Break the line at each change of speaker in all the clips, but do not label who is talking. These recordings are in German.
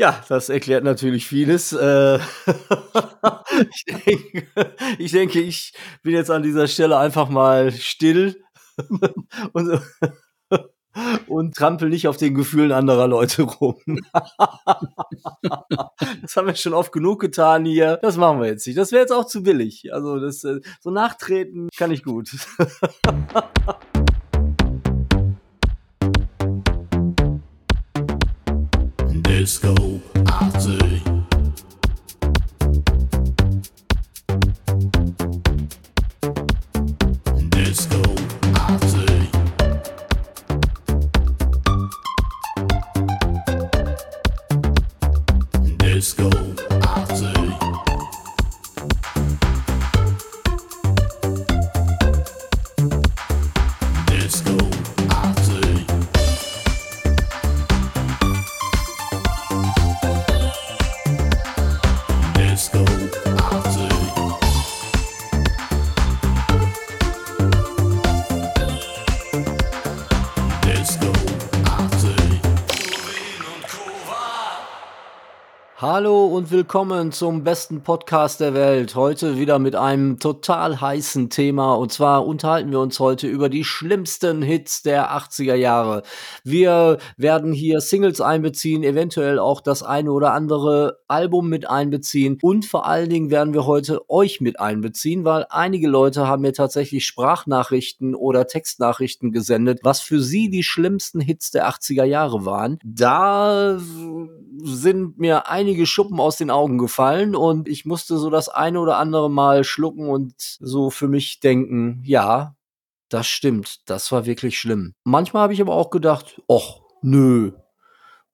Ja, das erklärt natürlich vieles. Äh, ich, denke, ich denke, ich bin jetzt an dieser Stelle einfach mal still und, und trampel nicht auf den Gefühlen anderer Leute rum. das haben wir schon oft genug getan hier. Das machen wir jetzt nicht. Das wäre jetzt auch zu billig. Also das äh, so nachtreten kann ich gut. Disco willkommen zum besten Podcast der Welt. Heute wieder mit einem total heißen Thema. Und zwar unterhalten wir uns heute über die schlimmsten Hits der 80er Jahre. Wir werden hier Singles einbeziehen, eventuell auch das eine oder andere Album mit einbeziehen. Und vor allen Dingen werden wir heute euch mit einbeziehen, weil einige Leute haben mir tatsächlich Sprachnachrichten oder Textnachrichten gesendet, was für sie die schlimmsten Hits der 80er Jahre waren. Da sind mir einige Schuppen aus den Augen gefallen und ich musste so das eine oder andere Mal schlucken und so für mich denken, ja, das stimmt, das war wirklich schlimm. Manchmal habe ich aber auch gedacht, och, nö,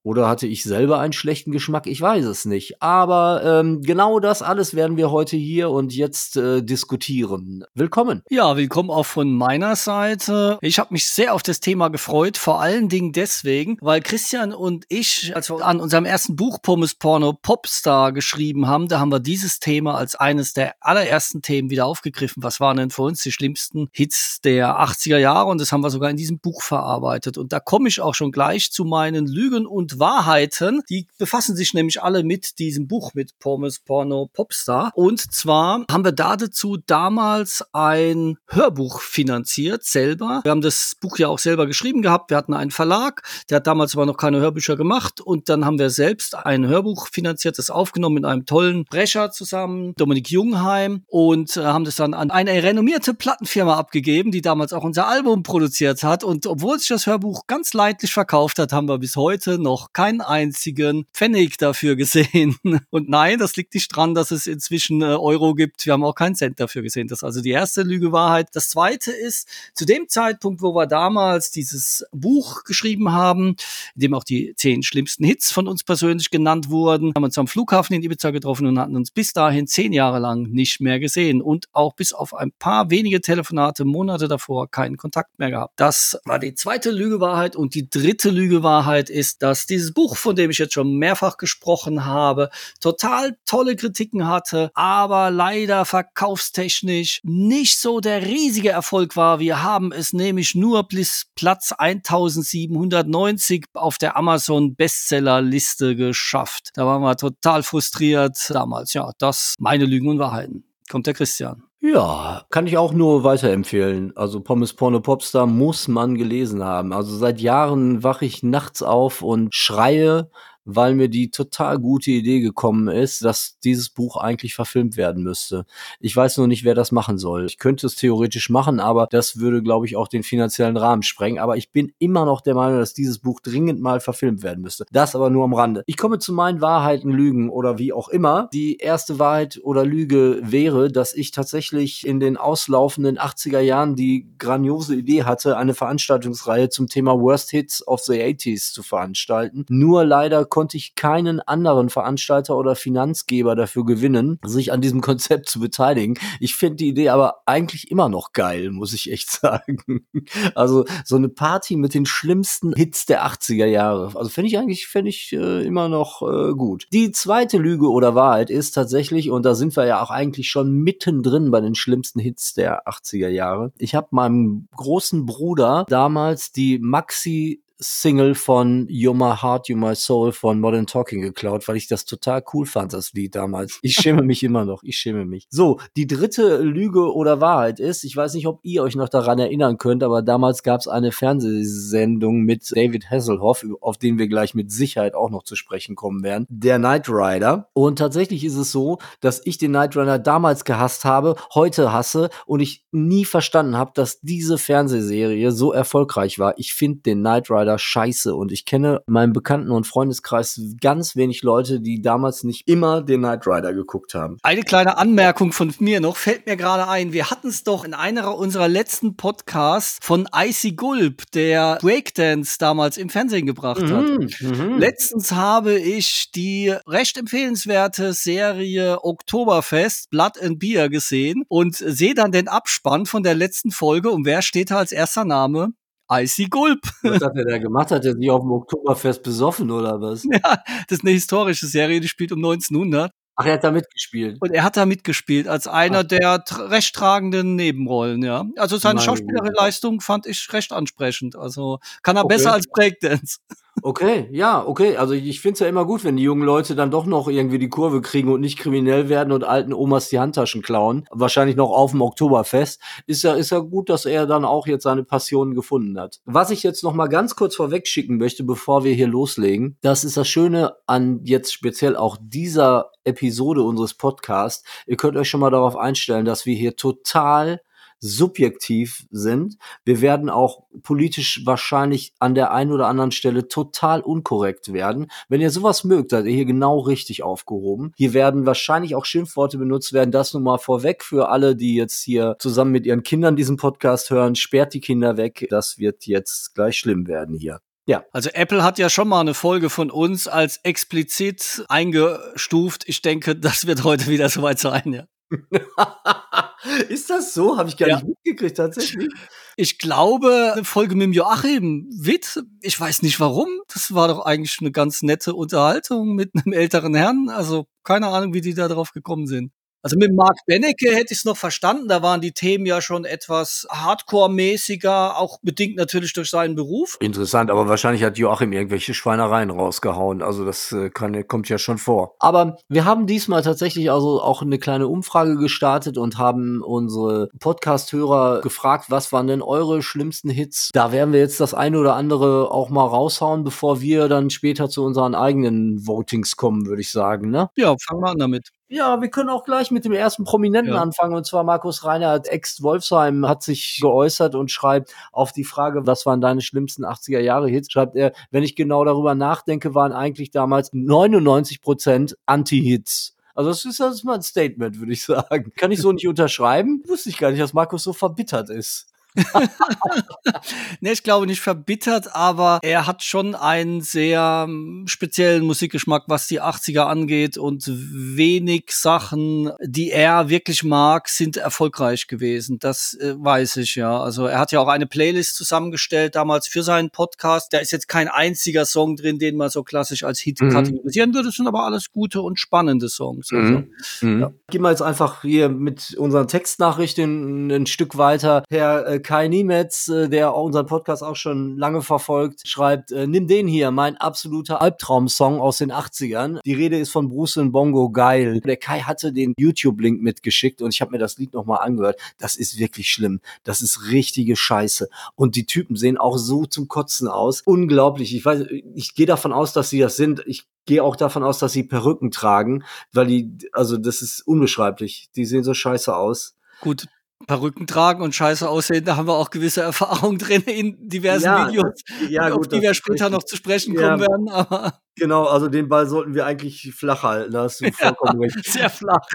oder hatte ich selber einen schlechten Geschmack? Ich weiß es nicht. Aber ähm, genau das alles werden wir heute hier und jetzt äh, diskutieren. Willkommen.
Ja, willkommen auch von meiner Seite. Ich habe mich sehr auf das Thema gefreut, vor allen Dingen deswegen, weil Christian und ich, als wir an unserem ersten Buch Pommes Porno Popstar geschrieben haben, da haben wir dieses Thema als eines der allerersten Themen wieder aufgegriffen. Was waren denn für uns die schlimmsten Hits der 80er Jahre? Und das haben wir sogar in diesem Buch verarbeitet. Und da komme ich auch schon gleich zu meinen Lügen und Wahrheiten. Die befassen sich nämlich alle mit diesem Buch mit Pommes Porno Popstar. Und zwar haben wir dazu damals ein Hörbuch finanziert, selber. Wir haben das Buch ja auch selber geschrieben gehabt. Wir hatten einen Verlag, der hat damals aber noch keine Hörbücher gemacht. Und dann haben wir selbst ein Hörbuch finanziert, das aufgenommen mit einem tollen Brecher zusammen, Dominik Jungheim, und äh, haben das dann an eine renommierte Plattenfirma abgegeben, die damals auch unser Album produziert hat. Und obwohl sich das Hörbuch ganz leidlich verkauft hat, haben wir bis heute noch noch keinen einzigen Pfennig dafür gesehen. Und nein, das liegt nicht dran, dass es inzwischen äh, Euro gibt. Wir haben auch keinen Cent dafür gesehen. Das ist also die erste Lüge Wahrheit. Das zweite ist, zu dem Zeitpunkt, wo wir damals dieses Buch geschrieben haben, in dem auch die zehn schlimmsten Hits von uns persönlich genannt wurden, haben uns am Flughafen in Ibiza getroffen und hatten uns bis dahin zehn Jahre lang nicht mehr gesehen und auch bis auf ein paar wenige Telefonate Monate davor keinen Kontakt mehr gehabt. Das war die zweite Lüge Wahrheit und die dritte Lüge Wahrheit ist, dass die dieses Buch, von dem ich jetzt schon mehrfach gesprochen habe, total tolle Kritiken hatte, aber leider verkaufstechnisch nicht so der riesige Erfolg war. Wir haben es nämlich nur bis Platz 1790 auf der Amazon Bestsellerliste geschafft. Da waren wir total frustriert damals. Ja, das meine Lügen und Wahrheiten. Kommt der Christian.
Ja, kann ich auch nur weiterempfehlen. Also Pommes Porno Popstar muss man gelesen haben. Also seit Jahren wache ich nachts auf und schreie weil mir die total gute Idee gekommen ist, dass dieses Buch eigentlich verfilmt werden müsste. Ich weiß nur nicht, wer das machen soll. Ich könnte es theoretisch machen, aber das würde, glaube ich, auch den finanziellen Rahmen sprengen. Aber ich bin immer noch der Meinung, dass dieses Buch dringend mal verfilmt werden müsste. Das aber nur am Rande. Ich komme zu meinen Wahrheiten, Lügen oder wie auch immer. Die erste Wahrheit oder Lüge wäre, dass ich tatsächlich in den auslaufenden 80er Jahren die grandiose Idee hatte, eine Veranstaltungsreihe zum Thema Worst Hits of the 80s zu veranstalten. Nur leider konnte ich keinen anderen Veranstalter oder Finanzgeber dafür gewinnen, sich an diesem Konzept zu beteiligen. Ich finde die Idee aber eigentlich immer noch geil, muss ich echt sagen. Also so eine Party mit den schlimmsten Hits der 80er Jahre. Also finde ich eigentlich finde ich äh, immer noch äh, gut. Die zweite Lüge oder Wahrheit ist tatsächlich und da sind wir ja auch eigentlich schon mittendrin bei den schlimmsten Hits der 80er Jahre. Ich habe meinem großen Bruder damals die Maxi Single von You're My Heart, You're My Soul von Modern Talking geklaut, weil ich das total cool fand, das Lied damals. Ich schäme mich immer noch, ich schäme mich. So, die dritte Lüge oder Wahrheit ist, ich weiß nicht, ob ihr euch noch daran erinnern könnt, aber damals gab es eine Fernsehsendung mit David Hasselhoff, auf den wir gleich mit Sicherheit auch noch zu sprechen kommen werden, der Knight Rider. Und tatsächlich ist es so, dass ich den Knight Rider damals gehasst habe, heute hasse und ich nie verstanden habe, dass diese Fernsehserie so erfolgreich war. Ich finde den Knight Rider scheiße und ich kenne meinen Bekannten- und Freundeskreis ganz wenig Leute, die damals nicht immer den Knight Rider geguckt haben.
Eine kleine Anmerkung von mir noch, fällt mir gerade ein. Wir hatten es doch in einer unserer letzten Podcasts von Icy Gulp, der Breakdance damals im Fernsehen gebracht hat. Mhm, mhm. Letztens habe ich die recht empfehlenswerte Serie Oktoberfest Blood and Beer gesehen und sehe dann den Abspann von der letzten Folge und wer steht da als erster Name? Icy Gulp.
Was hat er da gemacht? Hat er sich auf dem Oktoberfest besoffen oder was?
Ja, das ist eine historische Serie, die spielt um 1900.
Ach, er hat da mitgespielt.
Und er hat da mitgespielt als einer Ach. der recht tragenden Nebenrollen, ja. Also seine schauspielerische Leistung fand ich recht ansprechend. Also kann er okay. besser als Breakdance.
Okay, ja, okay. Also ich finde es ja immer gut, wenn die jungen Leute dann doch noch irgendwie die Kurve kriegen und nicht kriminell werden und alten Omas die Handtaschen klauen. Wahrscheinlich noch auf dem Oktoberfest. Ist ja, ist ja gut, dass er dann auch jetzt seine Passion gefunden hat. Was ich jetzt noch mal ganz kurz vorweg schicken möchte, bevor wir hier loslegen, das ist das Schöne an jetzt speziell auch dieser Episode unseres Podcasts. Ihr könnt euch schon mal darauf einstellen, dass wir hier total subjektiv sind. Wir werden auch politisch wahrscheinlich an der einen oder anderen Stelle total unkorrekt werden. Wenn ihr sowas mögt, seid ihr hier genau richtig aufgehoben. Hier werden wahrscheinlich auch Schimpfworte benutzt werden. Das nun mal vorweg für alle, die jetzt hier zusammen mit ihren Kindern diesen Podcast hören. Sperrt die Kinder weg. Das wird jetzt gleich schlimm werden hier.
Ja. Also Apple hat ja schon mal eine Folge von uns als explizit eingestuft. Ich denke, das wird heute wieder soweit sein, ja.
Ist das so? Habe ich gar ja. nicht mitgekriegt, tatsächlich.
Ich glaube, eine Folge mit dem Joachim Witt, ich weiß nicht warum. Das war doch eigentlich eine ganz nette Unterhaltung mit einem älteren Herrn. Also keine Ahnung, wie die da drauf gekommen sind. Also mit Mark Benecke hätte ich es noch verstanden. Da waren die Themen ja schon etwas Hardcore-mäßiger, auch bedingt natürlich durch seinen Beruf.
Interessant, aber wahrscheinlich hat Joachim irgendwelche Schweinereien rausgehauen. Also das äh, kann, kommt ja schon vor. Aber wir haben diesmal tatsächlich also auch eine kleine Umfrage gestartet und haben unsere Podcast-Hörer gefragt, was waren denn eure schlimmsten Hits? Da werden wir jetzt das eine oder andere auch mal raushauen, bevor wir dann später zu unseren eigenen Votings kommen, würde ich sagen. Ne?
Ja, fangen wir an damit.
Ja, wir können auch gleich mit dem ersten Prominenten ja. anfangen. Und zwar Markus Reinhardt, ex-Wolfsheim, hat sich geäußert und schreibt auf die Frage, was waren deine schlimmsten 80er Jahre Hits? Schreibt er, wenn ich genau darüber nachdenke, waren eigentlich damals 99 Prozent Anti-Hits. Also das ist, das ist mal ein Statement, würde ich sagen. Kann ich so nicht unterschreiben? Wusste ich gar nicht, dass Markus so verbittert ist.
ne, ich glaube nicht verbittert, aber er hat schon einen sehr hm, speziellen Musikgeschmack, was die 80er angeht und wenig Sachen, die er wirklich mag, sind erfolgreich gewesen. Das äh, weiß ich ja. Also er hat ja auch eine Playlist zusammengestellt damals für seinen Podcast. Da ist jetzt kein einziger Song drin, den man so klassisch als Hit mhm. kategorisieren würde. Das sind aber alles gute und spannende Songs. Also,
mhm. Mhm. Ja. Gehen wir jetzt einfach hier mit unseren Textnachrichten ein Stück weiter. Herr äh, Kai Niemetz, äh, der unseren Podcast auch schon lange verfolgt, schreibt, äh, nimm den hier, mein absoluter Albtraum-Song aus den 80ern. Die Rede ist von Bruce und Bongo Geil. Der Kai hatte den YouTube-Link mitgeschickt und ich habe mir das Lied nochmal angehört. Das ist wirklich schlimm. Das ist richtige Scheiße. Und die Typen sehen auch so zum Kotzen aus. Unglaublich. Ich weiß, ich gehe davon aus, dass sie das sind. Ich gehe auch davon aus, dass sie Perücken tragen, weil die, also das ist unbeschreiblich. Die sehen so scheiße aus.
Gut, Perücken tragen und scheiße aussehen, da haben wir auch gewisse Erfahrungen drin in diversen ja, Videos, ja, auf gut, die wir später noch zu sprechen kommen ja, werden. Aber
genau, also den Ball sollten wir eigentlich flach halten, da hast du vollkommen recht.
Sehr flach.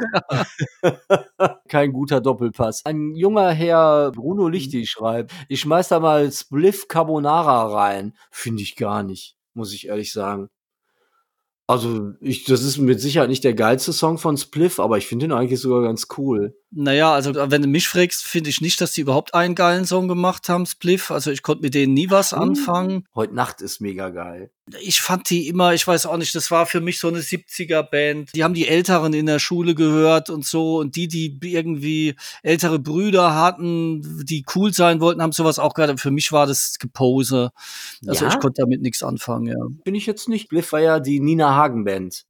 Kein guter Doppelpass. Ein junger Herr Bruno Lichti schreibt, ich schmeiß da mal Spliff Carbonara rein. Finde ich gar nicht, muss ich ehrlich sagen. Also, ich, das ist mit Sicherheit nicht der geilste Song von Spliff, aber ich finde ihn eigentlich sogar ganz cool.
Naja, also wenn du mich fragst, finde ich nicht, dass die überhaupt einen geilen Song gemacht haben, Spliff. Also ich konnte mit denen nie was anfangen.
Heute Nacht ist mega geil.
Ich fand die immer, ich weiß auch nicht, das war für mich so eine 70er-Band. Die haben die Älteren in der Schule gehört und so. Und die, die irgendwie ältere Brüder hatten, die cool sein wollten, haben sowas auch gehört. Für mich war das Gepose. Also
Ja?
ich konnte damit nichts anfangen, ja.
Bin ich jetzt nicht. Spliff war ja die Nina Hagen Band.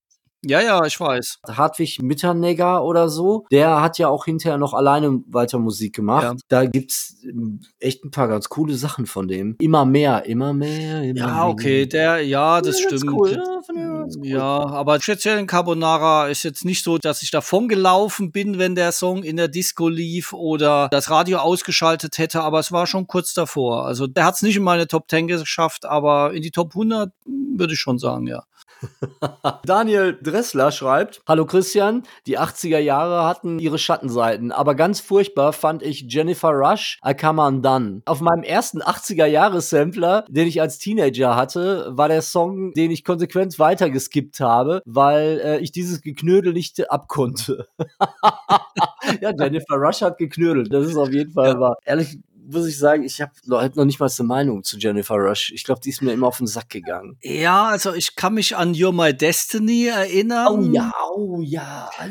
Ja, ja, ich weiß.
Hartwig Mitternegger oder so, der hat ja auch hinterher noch alleine weiter Musik gemacht.
Ja.
Da gibt's ähm, echt ein paar ganz coole Sachen von dem. Immer mehr, immer mehr, immer
Ja,
mehr.
okay, der, ja, das
Ja,
stimmt.
cool, ja, cool.
Ja, aber speziell in Carbonara ist jetzt nicht so, dass ich davon gelaufen bin, wenn der Song in der Disco lief oder das Radio ausgeschaltet hätte, aber es war schon kurz davor. Also der hat es nicht in meine Top 10 geschafft, aber in die Top 100 würde ich schon sagen, ja.
Daniel Dressler schreibt, Hallo Christian, die 80er Jahre hatten ihre Schattenseiten, aber ganz furchtbar fand ich Jennifer Rush, I Come Undone. Auf meinem ersten 80er Jahre Sampler, den ich als Teenager hatte, war der Song, den ich konsequent weitergeskippt habe, weil äh, ich dieses Geknödel nicht abkonnte. ja, Jennifer Rush hat geknödelt, das ist auf jeden Fall wahr. Ehrlich muss ich sagen, ich habe noch nicht mal eine Meinung zu Jennifer Rush. Ich glaube, die ist mir immer auf den Sack gegangen.
Ja, also ich kann mich an You're My Destiny erinnern.
Oh ja, oh ja. Ai,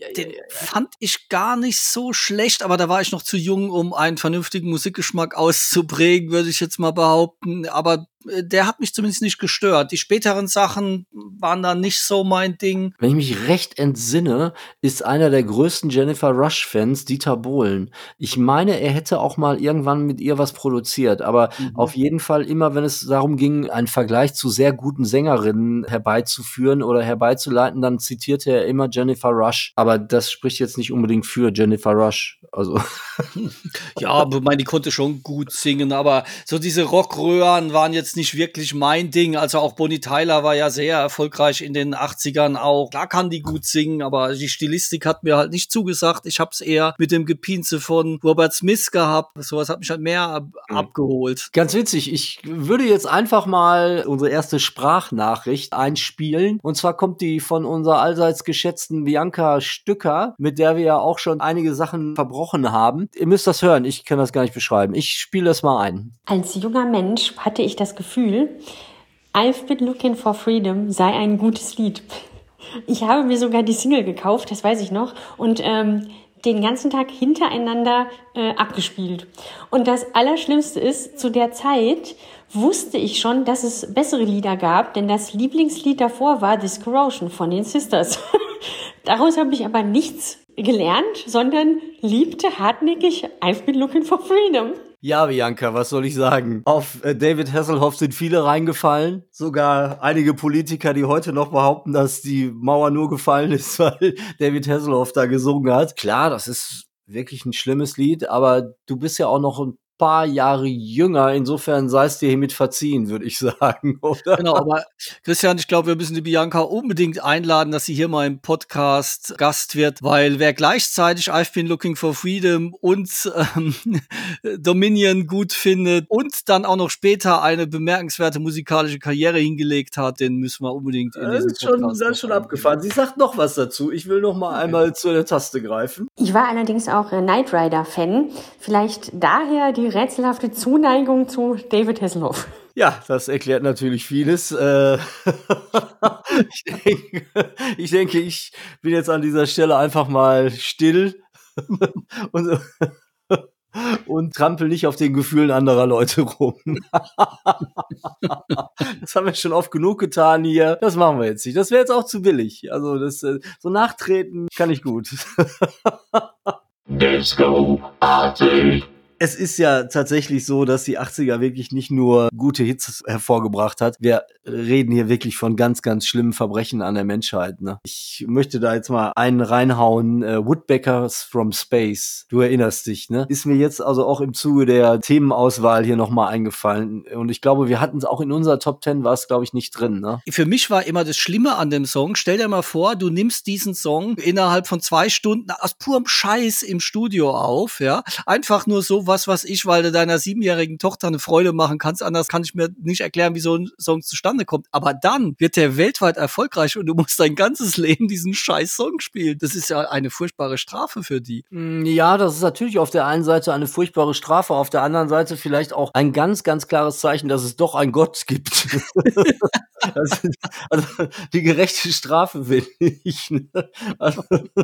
ja,
Den
ja, ja.
fand ich gar nicht so schlecht, aber da war ich noch zu jung, um einen vernünftigen Musikgeschmack auszuprägen, würde ich jetzt mal behaupten. Aber der hat mich zumindest nicht gestört. Die späteren Sachen waren dann nicht so mein Ding.
Wenn ich mich recht entsinne, ist einer der größten Jennifer Rush-Fans Dieter Bohlen. Ich meine, er hätte auch mal irgendwann mit ihr was produziert, aber
Mhm.
auf jeden Fall immer, wenn es darum ging, einen Vergleich zu sehr guten Sängerinnen herbeizuführen oder herbeizuleiten, dann zitierte er immer Jennifer Rush. Aber das spricht jetzt nicht unbedingt für Jennifer Rush. Also
Ja, aber meine, die konnte schon gut singen, aber so diese Rockröhren waren jetzt nicht wirklich mein Ding. Also auch Bonnie Tyler war ja sehr erfolgreich in den 80ern auch. Klar kann die gut singen, aber die Stilistik hat mir halt nicht zugesagt. Ich hab's eher mit dem Gepinze von Robert Smith gehabt. Sowas hat mich halt mehr ab
Mhm.
abgeholt.
Ganz witzig, ich würde jetzt einfach mal unsere erste Sprachnachricht einspielen. Und zwar kommt die von unserer allseits geschätzten Bianca Stücker, mit der wir ja auch schon einige Sachen verbrochen haben. Ihr müsst das hören, ich kann das gar nicht beschreiben. Ich spiele das mal ein.
Als junger Mensch hatte ich das Gefühl, I've been looking for freedom sei ein gutes Lied. Ich habe mir sogar die Single gekauft, das weiß ich noch, und ähm, den ganzen Tag hintereinander äh, abgespielt. Und das Allerschlimmste ist, zu der Zeit wusste ich schon, dass es bessere Lieder gab, denn das Lieblingslied davor war This Corrosion von den Sisters. Daraus habe ich aber nichts gelernt, sondern liebte hartnäckig I've been looking for freedom.
Ja, Bianca, was soll ich sagen? Auf äh, David Hasselhoff sind viele reingefallen. Sogar einige Politiker, die heute noch behaupten, dass die Mauer nur gefallen ist, weil David Hasselhoff da gesungen hat. Klar, das ist wirklich ein schlimmes Lied, aber du bist ja auch noch ein paar Jahre jünger. Insofern sei es dir hiermit verziehen, würde ich sagen, oder?
Genau, aber Christian, ich glaube, wir müssen die Bianca unbedingt einladen, dass sie hier mal im Podcast Gast wird, weil wer gleichzeitig I've been looking for freedom und ähm, Dominion gut findet und dann auch noch später eine bemerkenswerte musikalische Karriere hingelegt hat, den müssen wir unbedingt in
Das
diesen
ist schon,
Podcast
das ist schon abgefahren. Sie sagt noch was dazu. Ich will noch mal einmal zu der Taste greifen.
Ich war allerdings auch äh, Knight Rider-Fan. Vielleicht daher die rätselhafte Zuneigung zu David Hasselhoff.
Ja, das erklärt natürlich vieles. Äh, ich, denke, ich denke, ich bin jetzt an dieser Stelle einfach mal still und, und trampel nicht auf den Gefühlen anderer Leute rum. das haben wir schon oft genug getan hier. Das machen wir jetzt nicht. Das wäre jetzt auch zu billig. Also das äh, so nachtreten kann ich gut.
Disco-artig.
Es ist ja tatsächlich so, dass die 80er wirklich nicht nur gute Hits hervorgebracht hat. Wir reden hier wirklich von ganz, ganz schlimmen Verbrechen an der Menschheit. Ne? Ich möchte da jetzt mal einen reinhauen. Äh, Woodpeckers from Space. Du erinnerst dich, ne? Ist mir jetzt also auch im Zuge der Themenauswahl hier nochmal eingefallen. Und ich glaube, wir hatten es auch in unserer Top 10 war es, glaube ich, nicht drin. Ne?
Für mich war immer das Schlimme an dem Song, stell dir mal vor, du nimmst diesen Song innerhalb von zwei Stunden aus purem Scheiß im Studio auf, ja, einfach nur so, was, was ich, weil du deiner siebenjährigen Tochter eine Freude machen kannst. Anders kann ich mir nicht erklären, wie so ein Song zustande kommt. Aber dann wird der weltweit erfolgreich und du musst dein ganzes Leben diesen scheiß Song spielen. Das ist ja eine furchtbare Strafe für die.
Mm, Ja, das ist natürlich auf der einen Seite eine furchtbare Strafe, auf der anderen Seite vielleicht auch ein ganz, ganz klares Zeichen, dass es doch einen Gott gibt. Ist, also die gerechte Strafe will ich. Ne? Also,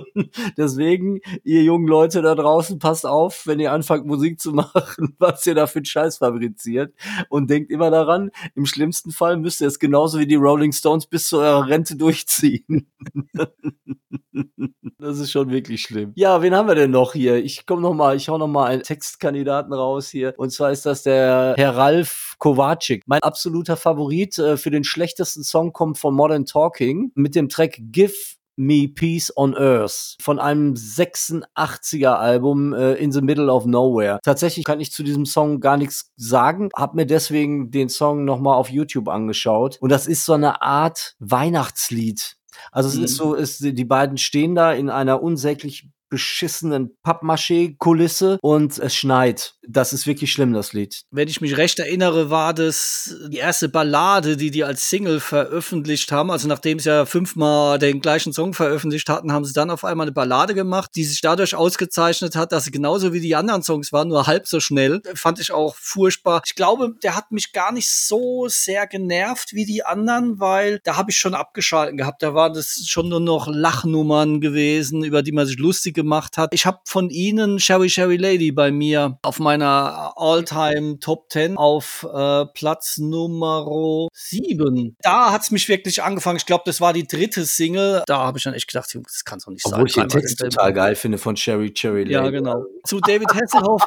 deswegen, ihr jungen Leute da draußen, passt auf, wenn ihr anfangt Musik zu machen, was ihr da für einen Scheiß fabriziert. Und denkt immer daran, im schlimmsten Fall müsst ihr es genauso wie die Rolling Stones bis zu eurer Rente durchziehen. Das ist schon wirklich schlimm. Ja, wen haben wir denn noch hier? Ich komme noch mal, ich hau noch mal einen Textkandidaten raus hier. Und zwar ist das der Herr Ralf Kovacic. Mein absoluter Favorit äh, für den schlechtesten Song kommt von Modern Talking mit dem Track Give Me Peace on Earth von einem 86er Album äh, In the Middle of Nowhere. Tatsächlich kann ich zu diesem Song gar nichts sagen, hab mir deswegen den Song noch mal auf YouTube angeschaut und das ist so eine Art Weihnachtslied. Also es ist so, es, die beiden stehen da in einer unsäglich beschissenen Pappmaché-Kulisse und es schneit. Das ist wirklich schlimm, das Lied.
Wenn ich mich recht erinnere, war das die erste Ballade, die die als Single veröffentlicht haben. Also nachdem sie ja fünfmal den gleichen Song veröffentlicht hatten, haben sie dann auf einmal eine Ballade gemacht, die sich dadurch ausgezeichnet hat, dass sie genauso wie die anderen Songs waren, nur halb so schnell. Fand ich auch furchtbar. Ich glaube, der hat mich gar nicht so sehr genervt wie die anderen, weil da habe ich schon abgeschalten gehabt. Da waren das schon nur noch Lachnummern gewesen, über die man sich lustig gemacht hat. Ich habe von ihnen Sherry Sherry Lady bei mir auf meiner All-Time Top 10 auf äh, Platz Nummer 7. Da hat's mich wirklich angefangen. Ich glaube, das war die dritte Single. Da habe ich dann echt gedacht, das kann's doch nicht
Obwohl ich den
sein.
Text total geil finde von Cherry Cherry Lady.
Ja, genau. Zu David Hasselhoff,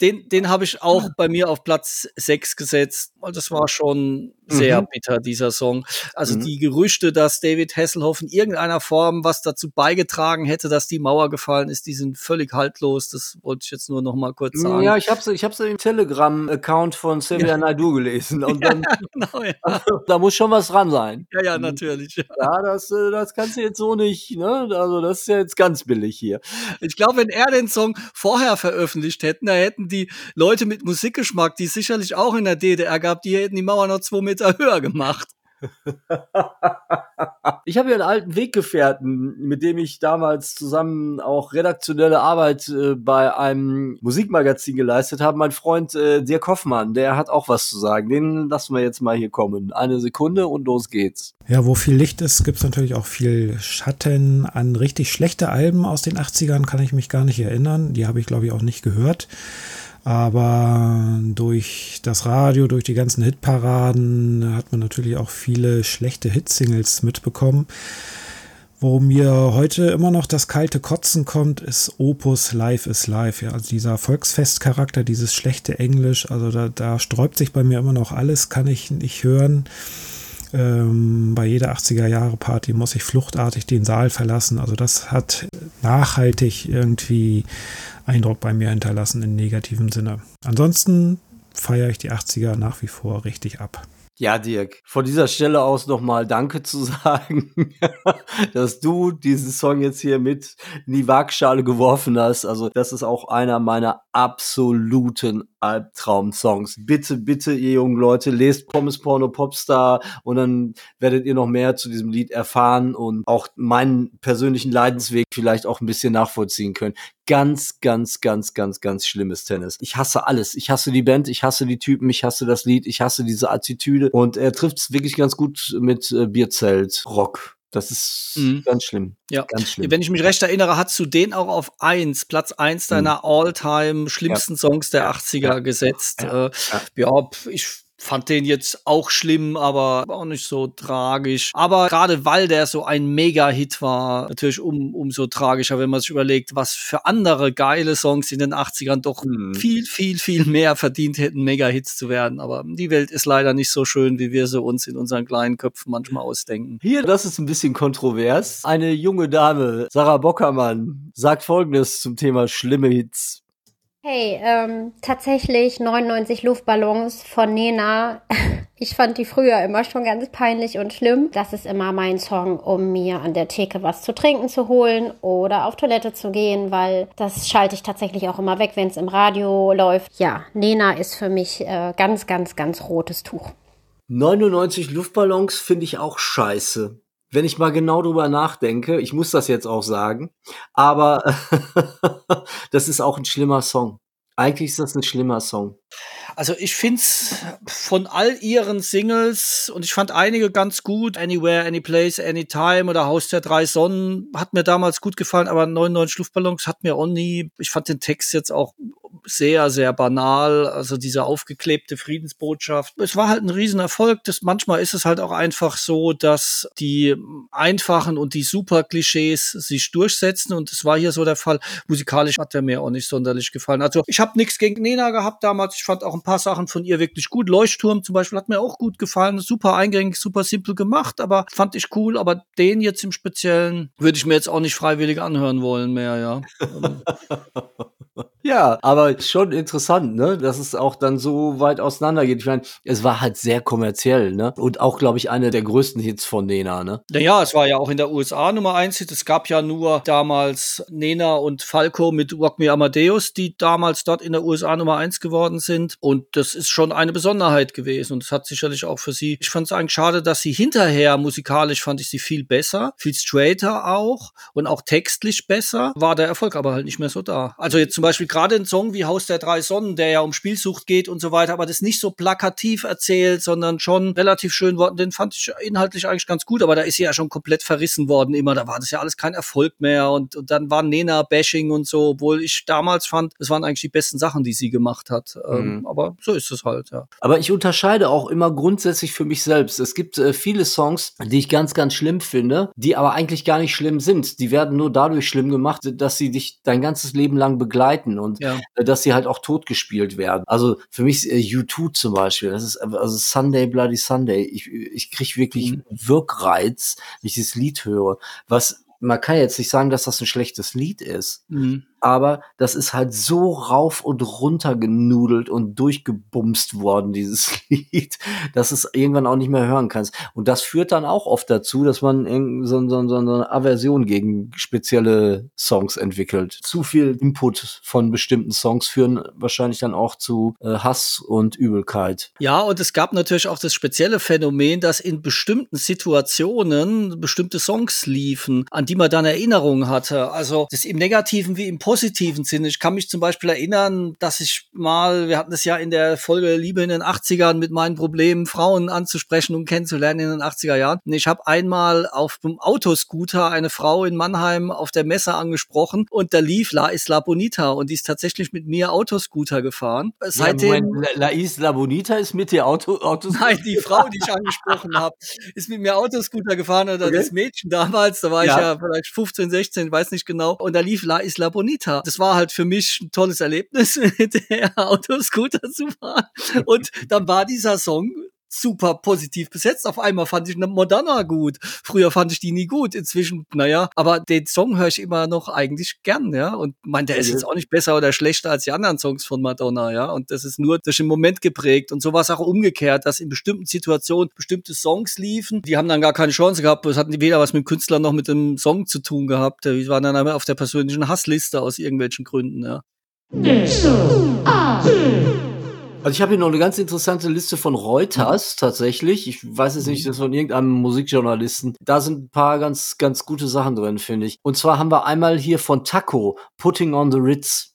den, den habe ich auch bei mir auf Platz 6 gesetzt. Das war schon sehr
Mhm.
bitter, dieser Song. Also
Mhm.
die Gerüchte, dass David Hasselhoff in irgendeiner Form was dazu beigetragen hätte, dass die Mauer gefallen ist, die sind völlig haltlos. Das wollte ich jetzt nur noch mal kurz sagen.
Ja, ich hab's, ich hab's im Telegram-Account von Xavier Naidoo gelesen. Und dann,
genau, ja.
da muss schon was dran sein.
ja, ja, natürlich.
Ja, das, äh, das kannst du jetzt so nicht, ne? Also, das ist ja jetzt ganz billig hier.
Ich glaube, wenn er den Song vorher veröffentlicht hätten, da hätten die Leute mit Musikgeschmack, die es sicherlich auch in der DDR gab, die hätten die Mauer noch zwei Meter höher gemacht.
Ich habe ja einen alten Weggefährten, mit dem ich damals zusammen auch redaktionelle Arbeit äh, bei einem Musikmagazin geleistet habe. Mein Freund äh, Dirk Hoffmann, der hat auch was zu sagen. Den lassen wir jetzt mal hier kommen. Eine Sekunde und los geht's.
Ja, wo viel Licht ist, gibt es natürlich auch viel Schatten. An richtig schlechte Alben aus den 80ern kann ich mich gar nicht erinnern. Die habe ich, glaube ich, auch nicht gehört. Aber durch das Radio, durch die ganzen Hitparaden hat man natürlich auch viele schlechte Hitsingles mitbekommen. Wo mir heute immer noch das kalte Kotzen kommt, ist Opus Live is Live. Ja, also dieser Volksfestcharakter, dieses schlechte Englisch, also da, da sträubt sich bei mir immer noch alles, kann ich nicht hören. Ähm, bei jeder 80er Jahre Party muss ich fluchtartig den Saal verlassen. Also das hat nachhaltig irgendwie Eindruck bei mir hinterlassen in negativem Sinne. Ansonsten feiere ich die 80er nach wie vor richtig ab.
Ja, Dirk, von dieser Stelle aus nochmal Danke zu sagen, dass du diesen Song jetzt hier mit in die Waagschale geworfen hast. Also, das ist auch einer meiner absoluten Albtraum-Songs. Bitte, bitte, ihr jungen Leute, lest Pommes Porno Popstar und dann werdet ihr noch mehr zu diesem Lied erfahren und auch meinen persönlichen Leidensweg vielleicht auch ein bisschen nachvollziehen können. Ganz, ganz, ganz, ganz, ganz schlimmes Tennis. Ich hasse alles. Ich hasse die Band, ich hasse die Typen, ich hasse das Lied, ich hasse diese Attitüde und er trifft es wirklich ganz gut mit äh, Bierzelt Rock. Das ist
Mhm.
ganz schlimm.
Ja.
Ganz schlimm.
Wenn ich mich recht erinnere, hast du den auch auf eins, Platz eins deiner all-time schlimmsten Songs der 80er gesetzt.
Ja.
Äh, ja, ich fand den jetzt auch schlimm, aber auch nicht so tragisch. Aber gerade weil der so ein Mega-Hit war, natürlich um, umso tragischer, wenn man sich überlegt, was für andere geile Songs in den 80ern doch
Mhm.
viel, viel, viel mehr verdient hätten, Mega-Hits zu werden. Aber die Welt ist leider nicht so schön, wie wir sie uns in unseren kleinen Köpfen manchmal ausdenken.
Hier, das ist ein bisschen kontrovers. Eine junge Dame, Sarah Bockermann, sagt folgendes zum Thema schlimme Hits.
Hey, ähm, tatsächlich 99 Luftballons von Nena. Ich fand die früher immer schon ganz peinlich und schlimm. Das ist immer mein Song, um mir an der Theke was zu trinken zu holen oder auf Toilette zu gehen, weil das schalte ich tatsächlich auch immer weg, wenn es im Radio läuft. Ja, Nena ist für mich äh, ganz, ganz, ganz rotes Tuch.
99 Luftballons finde ich auch scheiße. Wenn ich mal genau drüber nachdenke, ich muss das jetzt auch sagen, aber das ist auch ein schlimmer Song. Eigentlich ist das ein schlimmer Song.
Also ich find's von all ihren Singles und ich fand einige ganz gut. Anywhere, Anyplace, Anytime oder Haus der drei Sonnen hat mir damals gut gefallen, aber 99 Luftballons hat mir auch nie. Ich fand den Text jetzt auch sehr, sehr banal. Also diese aufgeklebte Friedensbotschaft. Es war halt ein Riesenerfolg. Das, manchmal ist es halt auch einfach so, dass die einfachen und die super Klischees sich durchsetzen. Und das war hier so der Fall. Musikalisch hat er mir auch nicht sonderlich gefallen. Also ich habe nichts gegen Nena gehabt damals. Ich fand auch ein paar Sachen von ihr wirklich gut. Leuchtturm zum Beispiel hat mir auch gut gefallen. Super eingängig, super simpel gemacht, aber fand ich cool. Aber den jetzt im Speziellen würde ich mir jetzt auch nicht freiwillig anhören wollen mehr, ja.
Ja, aber schon interessant, ne, dass es auch dann so weit auseinandergeht. Ich meine, es war halt sehr kommerziell, ne? Und auch, glaube ich, eine der größten Hits von Nena, ne?
Naja, es war ja auch in der USA Nummer eins Hit. Es gab ja nur damals Nena und Falco mit Rock Me Amadeus, die damals dort in der USA Nummer eins geworden sind. Und das ist schon eine Besonderheit gewesen. Und es hat sicherlich auch für sie. Ich fand es eigentlich schade, dass sie hinterher musikalisch fand ich sie viel besser, viel straighter auch und auch textlich besser. War der Erfolg aber halt nicht mehr so da. Also jetzt zum Beispiel gerade ein Song wie Haus der drei Sonnen, der ja um Spielsucht geht und so weiter, aber das nicht so plakativ erzählt, sondern schon relativ schön worden. Den fand ich inhaltlich eigentlich ganz gut, aber da ist sie ja schon komplett verrissen worden immer. Da war das ja alles kein Erfolg mehr und, und dann war Nena-Bashing und so, obwohl ich damals fand, das waren eigentlich die besten Sachen, die sie gemacht hat. Ähm,
Mhm.
aber so ist es halt, ja.
Aber ich unterscheide auch immer grundsätzlich für mich selbst. Es gibt äh, viele Songs, die ich ganz, ganz schlimm finde, die aber eigentlich gar nicht schlimm sind. Die werden nur dadurch schlimm gemacht, dass sie dich dein ganzes Leben lang begleiten und
Ja.
äh, dass sie halt auch totgespielt werden. Also für mich ist, äh, U2 zum Beispiel, das ist äh, also Sunday Bloody Sunday. Ich, ich krieg wirklich
Mhm.
Wirkreiz, wenn ich dieses Lied höre. Was man kann jetzt nicht sagen, dass das ein schlechtes Lied ist
Mhm.
Aber das ist halt so rauf und runter genudelt und durchgebumst worden, dieses Lied, dass es irgendwann auch nicht mehr hören kannst. Und das führt dann auch oft dazu, dass man so, so, so eine Aversion gegen spezielle Songs entwickelt. Zu viel Input von bestimmten Songs führen wahrscheinlich dann auch zu äh, Hass und Übelkeit.
Ja, und es gab natürlich auch das spezielle Phänomen, dass in bestimmten Situationen bestimmte Songs liefen, an die man dann Erinnerungen hatte. Also das im negativen wie im positiven Sinne. Ich kann mich zum Beispiel erinnern, dass ich mal, wir hatten das ja in der Folge Liebe in den 80ern mit meinen Problemen, Frauen anzusprechen und kennenzulernen in den 80er Jahren. Und ich habe einmal auf dem Autoscooter eine Frau in Mannheim auf der Messe angesprochen und da lief La Isla Bonita und die ist tatsächlich mit mir Autoscooter gefahren. Seitdem
Ja, La, La Isla Bonita ist mit dir Auto, Autos.
Nein, die Frau, die ich angesprochen habe, ist mit mir Autoscooter gefahren oder
Okay.
das Mädchen damals, da war
Ja.
ich ja vielleicht 15, 16, weiß nicht genau. Und da lief La Isla Bonita. Das war halt für mich ein tolles Erlebnis, mit der Autoscooter zu fahren. Und dann war dieser Song super positiv besetzt. Auf einmal fand ich eine Madonna gut. Früher fand ich die nie gut. Inzwischen, naja, aber den Song höre ich immer noch eigentlich gern, ja. Und mein, der ist jetzt auch nicht besser oder schlechter als die anderen Songs von Madonna, ja. Und das ist nur durch den Moment geprägt. Und so war es auch umgekehrt, dass in bestimmten Situationen bestimmte Songs liefen. Die haben dann gar keine Chance gehabt. Es hatten weder was mit dem Künstler noch mit dem Song zu tun gehabt. Die waren dann auf der persönlichen Hassliste aus irgendwelchen Gründen, ja.
Also ich habe hier noch eine ganz interessante Liste von Reuters tatsächlich. Ich weiß jetzt nicht, das ist von irgendeinem Musikjournalisten. Da sind ein paar ganz, ganz gute Sachen drin, finde ich. Und zwar haben wir einmal hier von Taco, Putting on the Ritz.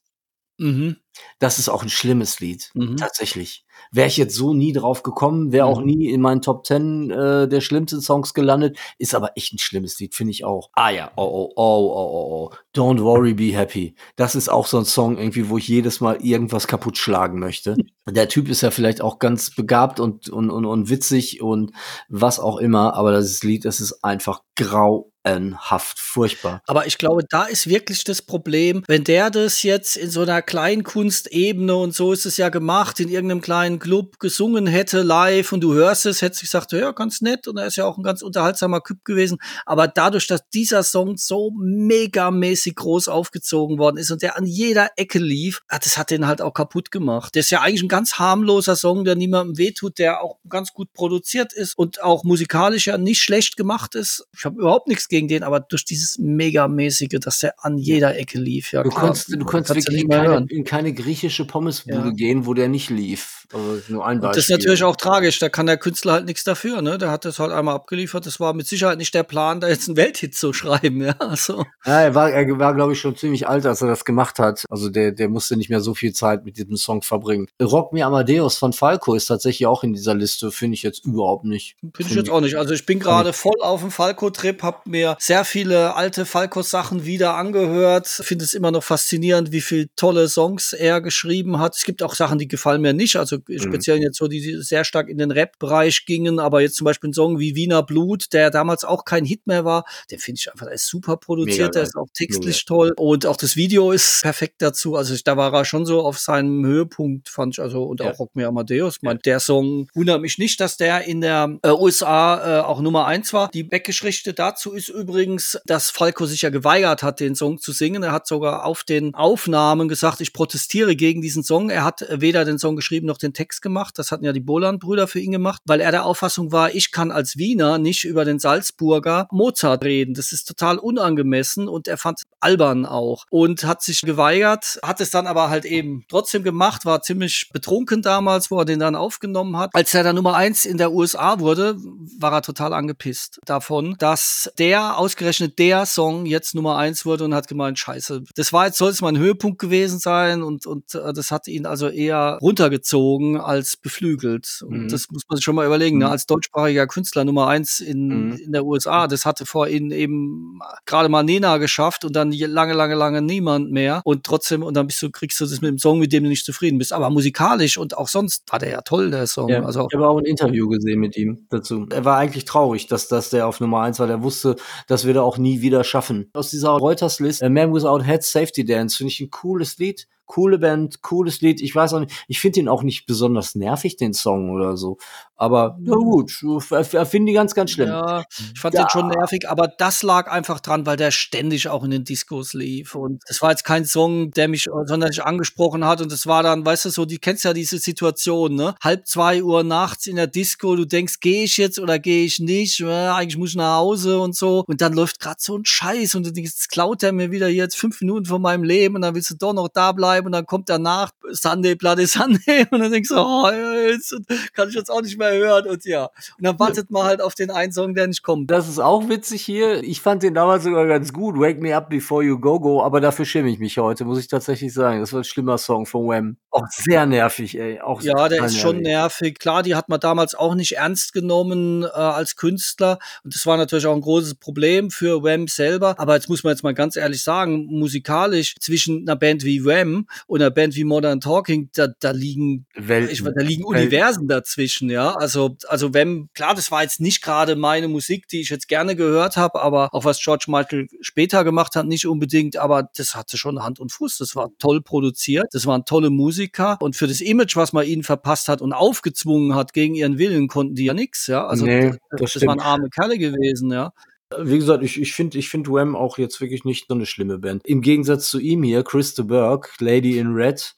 Mhm.
Das ist auch ein schlimmes Lied,
Mhm.
tatsächlich. Wäre ich jetzt so nie drauf gekommen, wäre auch
Mhm.
nie in meinen Top Ten äh, der schlimmsten Songs gelandet, ist aber echt ein schlimmes Lied, finde ich auch. Ah ja, oh, oh, oh, oh, oh, oh. Don't worry, be happy. Das ist auch so ein Song irgendwie, wo ich jedes Mal irgendwas kaputt schlagen möchte. Der Typ ist ja vielleicht auch ganz begabt und, und, und, und witzig und was auch immer, aber das Lied, das ist einfach grauenhaft, furchtbar.
Aber ich glaube, da ist wirklich das Problem, wenn der das jetzt in so einer Kleinkunstebene und so ist es ja gemacht, in irgendeinem kleinen Club gesungen hätte live und du hörst es, hättest du gesagt, ja, ganz nett und er ist ja auch ein ganz unterhaltsamer Typ gewesen. Aber dadurch, dass dieser Song so megamäßig groß aufgezogen worden ist und der an jeder Ecke lief, ah, das hat den halt auch kaputt gemacht. Das ist ja eigentlich ein ganz harmloser Song, der niemandem wehtut, der auch ganz gut produziert ist und auch musikalisch ja nicht schlecht gemacht ist. Ich habe überhaupt nichts gegen den, aber durch dieses megamäßige, dass der an jeder Ecke lief. Ja,
Du
klar,
konntest, du konntest wirklich in
nicht mehr
keine, in keine griechische Pommesbude
Ja.
gehen, wo der nicht lief. Also nur ein
Und
Beispiel.
das ist natürlich auch tragisch, da kann der Künstler halt nichts dafür, ne? Der hat das halt einmal abgeliefert. Das war mit Sicherheit nicht der Plan, da jetzt einen Welthit zu schreiben, ja. Also,
Ja, er war, er war glaube ich, schon ziemlich alt, als er das gemacht hat. Also der, der musste nicht mehr so viel Zeit mit diesem Song verbringen. Rock Me Amadeus von Falco ist tatsächlich auch in dieser Liste, finde ich jetzt überhaupt nicht.
Bin ich jetzt auch nicht. Also ich bin gerade voll auf dem Falco-Trip, habe mir sehr viele alte Falco-Sachen wieder angehört. Finde es immer noch faszinierend, wie viele tolle Songs er geschrieben hat. Es gibt auch Sachen, die gefallen mir nicht. Also speziell jetzt so, die sehr stark in den Rap-Bereich gingen. Aber jetzt zum Beispiel ein Song wie Wiener Blut, der damals auch kein Hit mehr war, den finde ich einfach, der ist super produziert, der ist auch textlich toll. Und auch das Video ist perfekt dazu. Also ich, da war er schon so auf seinem Höhepunkt, fand ich. Also und
Ja.
auch Rock Me Amadeus. Mein, der Song wundert mich nicht, dass der in der äh, USA äh, auch Nummer eins war. Die Backgeschichte dazu ist übrigens, dass Falco sich ja geweigert hat, den Song zu singen. Er hat sogar auf den Aufnahmen gesagt, ich protestiere gegen diesen Song. Er hat äh, weder den Song geschrieben noch den Text gemacht. Das hatten ja die Boland-Brüder für ihn gemacht, weil er der Auffassung war, ich kann als Wiener nicht über den Salzburger Mozart reden. Das ist total unangemessen und er fand albern auch und hat sich geweigert, hat es dann aber halt eben trotzdem gemacht, war ziemlich betrunken damals, wo er den dann aufgenommen hat. Als er dann Nummer eins in der USA wurde, war er total angepisst davon, dass der ausgerechnet der Song jetzt Nummer eins wurde und hat gemeint, scheiße, das war jetzt soll es mal ein Höhepunkt gewesen sein und, und äh, das hat ihn also eher runtergezogen als beflügelt. Und
Mhm.
das muss man sich schon mal überlegen, ne?
Mhm.
als deutschsprachiger Künstler Nummer eins in,
Mhm.
in der USA, das hatte vor ihnen eben gerade mal Nena geschafft und dann lange, lange, lange niemand mehr. Und trotzdem, und dann bist du, kriegst du das mit dem Song, mit dem du nicht zufrieden bist. Aber musikalisch und auch sonst war der ja toll, der Song.
Ja,
Also
ich habe auch ein Interview gesehen mit ihm dazu. Er war eigentlich traurig, dass, dass der auf Nummer eins war. Der wusste, dass wir da auch nie wieder schaffen. Aus dieser Reuters-List, A Man Without Head Safety Dance, finde ich ein cooles Lied. Coole Band, cooles Lied. Ich weiß auch nicht, ich finde ihn auch nicht besonders nervig, den Song oder so. Aber na gut, ich finde ihn ganz, ganz schlimm.
Ja, ich fand
Ja.
den schon nervig, aber das lag einfach dran, weil der ständig auch in den Discos lief. Und es war jetzt kein Song, der mich sonderlich angesprochen hat. Und es war dann, weißt du, so, die kennst ja diese Situation, ne? Halb zwei Uhr nachts in der Disco, du denkst, gehe ich jetzt oder gehe ich nicht? Ja, eigentlich muss ich nach Hause und so. Und dann läuft gerade so ein Scheiß und du denkst, jetzt klaut er mir wieder jetzt fünf Minuten von meinem Leben und dann willst du doch noch da bleiben und dann kommt danach Sunday, Bloody Sunday und dann denkst du, oh, jetzt kann ich jetzt auch nicht mehr hören und ja. Und dann wartet man halt auf den einen Song, der nicht kommt.
Das ist auch witzig hier. Ich fand den damals sogar ganz gut. Wake Me Up Before You Go Go. Aber dafür schäme ich mich heute, muss ich tatsächlich sagen. Das war ein schlimmer Song von Wham. Auch sehr nervig, ey. Auch
Ja, der ist schon
nervig.
nervig. Klar, die hat man damals auch nicht ernst genommen äh, als Künstler. Und das war natürlich auch ein großes Problem für Wham selber. Aber jetzt muss man jetzt mal ganz ehrlich sagen, musikalisch zwischen einer Band wie Wham und einer Band wie Modern Talking, da, da liegen
Welten.
ich, da liegen
Welten.
Universen dazwischen, ja. Also, also wenn, klar, das war jetzt nicht gerade meine Musik, die ich jetzt gerne gehört habe, aber auch was George Michael später gemacht hat, nicht unbedingt, aber das hatte schon Hand und Fuß. Das war toll produziert, das waren tolle Musiker und für das Image, was man ihnen verpasst hat und aufgezwungen hat gegen ihren Willen, konnten die ja nix, ja. Also
Nee,
das,
das
das waren arme Kerle gewesen, ja.
Wie gesagt, ich, ich finde ich find Wham auch jetzt wirklich nicht so eine schlimme Band. Im Gegensatz zu ihm hier, Chris de Burgh, Lady in Red.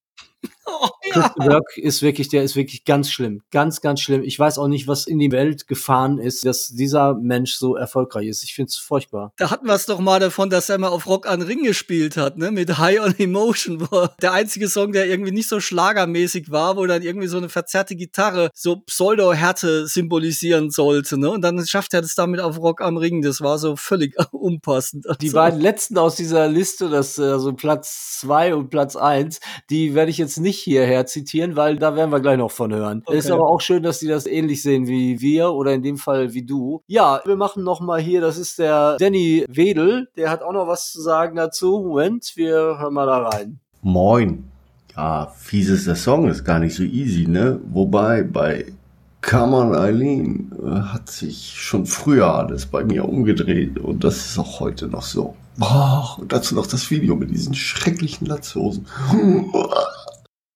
Oh,
Burgh ist wirklich, der ist wirklich ganz schlimm. Ganz, ganz schlimm. Ich weiß auch nicht, was in die Welt gefahren ist, dass dieser Mensch so erfolgreich ist. Ich finde es furchtbar.
Da hatten wir es doch mal davon, dass er mal auf Rock an Ring gespielt hat, ne? Mit High on Emotion, wo der einzige Song, der irgendwie nicht so schlagermäßig war, wo dann irgendwie so eine verzerrte Gitarre so Pseudo-Härte symbolisieren sollte, ne? Und dann schafft er das damit auf Rock am Ring. Das war so völlig unpassend.
Die
Also,
beiden letzten aus dieser Liste, das äh, so Platz zwei und Platz eins, die werde ich jetzt nicht hierher zitieren, weil da werden wir gleich noch von hören.
Okay.
Ist aber auch schön, dass die das ähnlich sehen wie wir oder in dem Fall wie du. Ja, wir machen noch mal hier, das ist der Danny Wedel, der hat auch noch was zu sagen dazu. Moment, wir hören mal da rein.
Moin. Ja, fies ist der Song, ist gar nicht so easy, ne? Wobei bei Come on Eileen äh, hat sich schon früher alles bei mir umgedreht und das ist auch heute noch so. Boah, und dazu noch das Video mit diesen schrecklichen Latzhosen.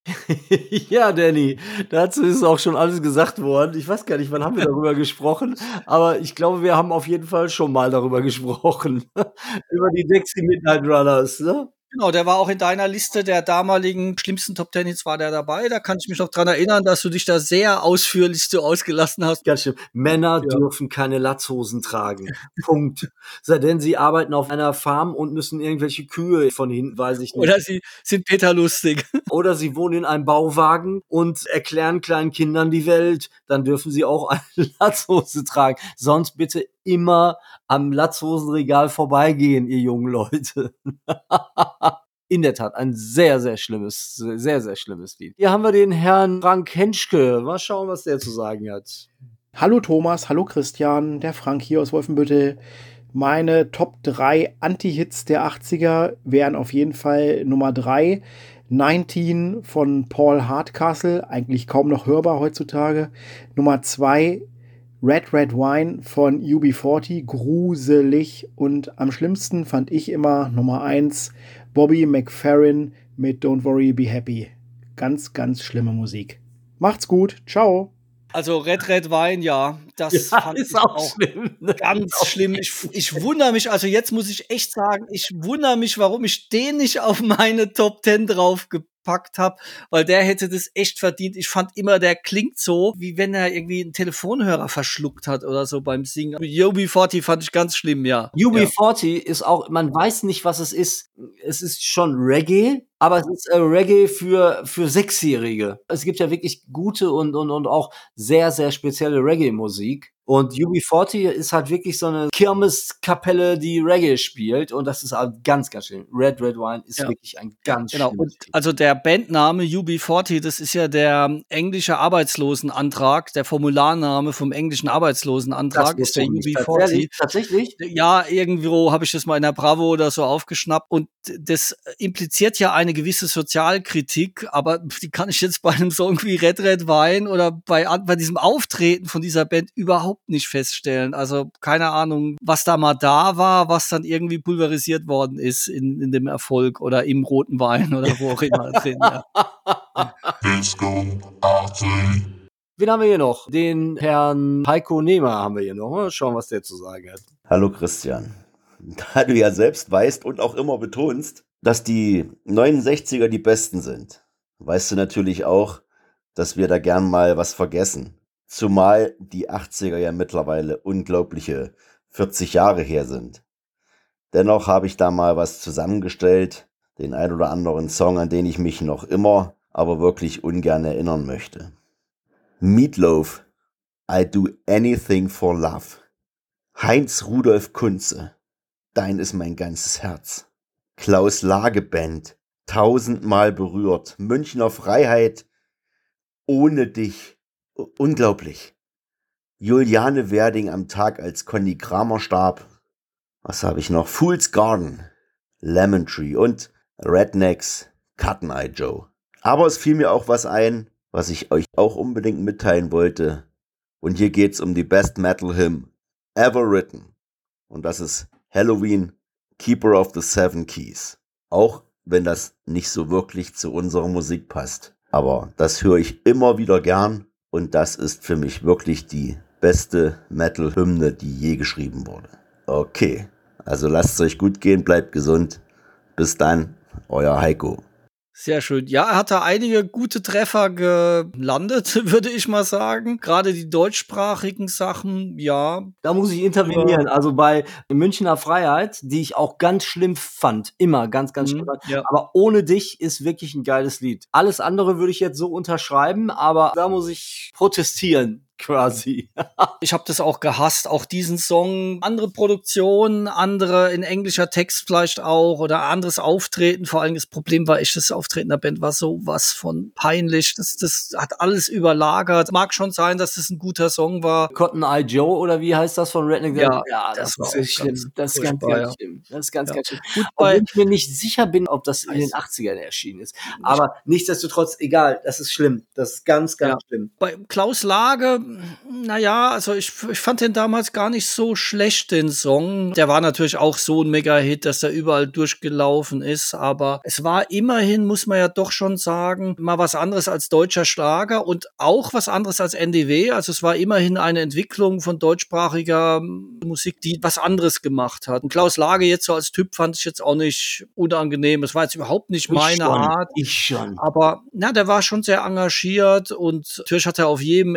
ja, Danny, dazu ist auch schon alles gesagt worden. Ich weiß gar nicht, wann haben wir darüber gesprochen, aber ich glaube, wir haben auf jeden Fall schon mal darüber gesprochen. Über die Dixie Midnight Runners, ne?
Genau, der war auch in deiner Liste der damaligen schlimmsten Top Ten Hits war der dabei. Da kann ich mich noch dran erinnern, dass du dich da sehr ausführlich so ausgelassen hast.
Ganz schön. Männer ja. dürfen keine Latzhosen tragen. Punkt. Sei denn, sie arbeiten auf einer Farm und müssen irgendwelche Kühe von hinten, weiß ich nicht.
Oder sie sind Peter lustig.
Oder sie wohnen in einem Bauwagen und erklären kleinen Kindern die Welt. Dann dürfen sie auch eine Latzhose tragen. Sonst bitte immer am Latzhosenregal vorbeigehen, ihr jungen Leute. In der Tat, ein sehr, sehr schlimmes, sehr, sehr schlimmes Lied. Hier haben wir den Herrn Frank Henschke. Mal schauen, was der zu sagen hat.
Hallo Thomas, hallo Christian, der Frank hier aus Wolfenbüttel. Meine Top 3 Anti-Hits der 80er wären auf jeden Fall Nummer 3, 19 von Paul Hardcastle, eigentlich kaum noch hörbar heutzutage. Nummer 2, Red Red Wine von UB40, gruselig. Und am schlimmsten fand ich immer Nummer 1 Bobby McFerrin mit Don't Worry, Be Happy. Ganz, ganz schlimme Musik. Macht's gut. Ciao.
Also Red Red Wein, ja, das ja, fand ist ich auch, auch schlimm. Ne? ganz schlimm. Ich, ich wundere mich, also jetzt muss ich echt sagen, ich wundere mich, warum ich den nicht auf meine Top 10 draufgepackt gepackt habe, weil der hätte das echt verdient. Ich fand immer, der klingt so, wie wenn er irgendwie einen Telefonhörer verschluckt hat oder so beim Singen. UB40 fand ich ganz schlimm, ja.
UB40 ja. ist auch, man weiß nicht, was es ist. Es ist schon Reggae, aber es ist äh, Reggae für, für Sechsjährige. Es gibt ja wirklich gute und, und, und auch sehr, sehr spezielle Reggae-Musik. Und UB40 ist halt wirklich so eine Kirmeskapelle, die Reggae spielt. Und das ist halt ganz, ganz schön. Red Red Wine ist ja. wirklich ein ganz
genau. Und also der Bandname UB40, das ist ja der englische Arbeitslosenantrag, der Formularname vom englischen Arbeitslosenantrag
das ist der UB40. Tatsächlich?
Ja, irgendwo habe ich das mal in der Bravo oder so aufgeschnappt. Und das impliziert ja eine gewisse Sozialkritik, aber die kann ich jetzt bei einem Song wie Red Red Wine oder bei, bei diesem Auftreten von dieser Band überhaupt überhaupt nicht feststellen. Also keine Ahnung, was da mal da war, was dann irgendwie pulverisiert worden ist in, in dem Erfolg oder im roten Wein oder wo auch immer drin. Ja.
Wen haben wir hier noch? Den Herrn Heiko Nehmer haben wir hier noch. Mal schauen, was der zu sagen hat.
Hallo Christian. Da du ja selbst weißt und auch immer betonst, dass die 69er die besten sind, weißt du natürlich auch, dass wir da gern mal was vergessen. Zumal die 80er ja mittlerweile unglaubliche 40 Jahre her sind. Dennoch habe ich da mal was zusammengestellt, den ein oder anderen Song, an den ich mich noch immer, aber wirklich ungern erinnern möchte. Meatloaf, I Do Anything for Love. Heinz Rudolf Kunze, Dein ist mein ganzes Herz. Klaus Lageband, tausendmal berührt. Münchner Freiheit, ohne dich unglaublich. Juliane Werding am Tag, als Conny Kramer starb. Was habe ich noch? Fool's Garden, Lemon Tree und Rednecks, Cotton Eye Joe. Aber es fiel mir auch was ein, was ich euch auch unbedingt mitteilen wollte. Und hier geht's um die Best Metal Hymn ever written. Und das ist Halloween, Keeper of the Seven Keys. Auch wenn das nicht so wirklich zu unserer Musik passt. Aber das höre ich immer wieder gern und das ist für mich wirklich die beste Metal-Hymne, die je geschrieben wurde. Okay, also lasst es euch gut gehen, bleibt gesund. Bis dann, euer Heiko.
Sehr schön. Ja, er hat da einige gute Treffer gelandet, würde ich mal sagen. Gerade die deutschsprachigen Sachen, ja.
Da muss ich intervenieren. Also bei Münchner Freiheit, die ich auch ganz schlimm fand. Immer ganz, ganz mhm, schlimm. Ja. Aber ohne dich ist wirklich ein geiles Lied. Alles andere würde ich jetzt so unterschreiben, aber da muss ich protestieren quasi.
ich habe das auch gehasst, auch diesen Song. Andere Produktionen, andere in englischer Text vielleicht auch oder anderes Auftreten. Vor allem das Problem war echt, das Auftreten der Band war so was von peinlich. Das, das hat alles überlagert. Mag schon sein, dass das ein guter Song war.
Cotton Eye Joe oder wie heißt das von Redneck?
Ja, ja das, das war schlimm.
Das ist ganz, ganz schlimm. Das ist ganz, ja. ganz schlimm. Gut, weil ich mir nicht sicher bin, ob das in den 80ern erschienen ist. Aber nichtsdestotrotz, egal, das ist schlimm. Das ist ganz, ganz ja. schlimm.
Bei Klaus Lage naja, also ich, ich fand den damals gar nicht so schlecht, den Song. Der war natürlich auch so ein Mega-Hit, dass er überall durchgelaufen ist, aber es war immerhin, muss man ja doch schon sagen, mal was anderes als deutscher Schlager und auch was anderes als NDW. Also es war immerhin eine Entwicklung von deutschsprachiger Musik, die was anderes gemacht hat. Und Klaus Lage jetzt so als Typ fand ich jetzt auch nicht unangenehm. Es war jetzt überhaupt nicht
Ich
meine
schon,
Art.
Ich schon.
Aber na, der war schon sehr engagiert und natürlich hat er auf jedem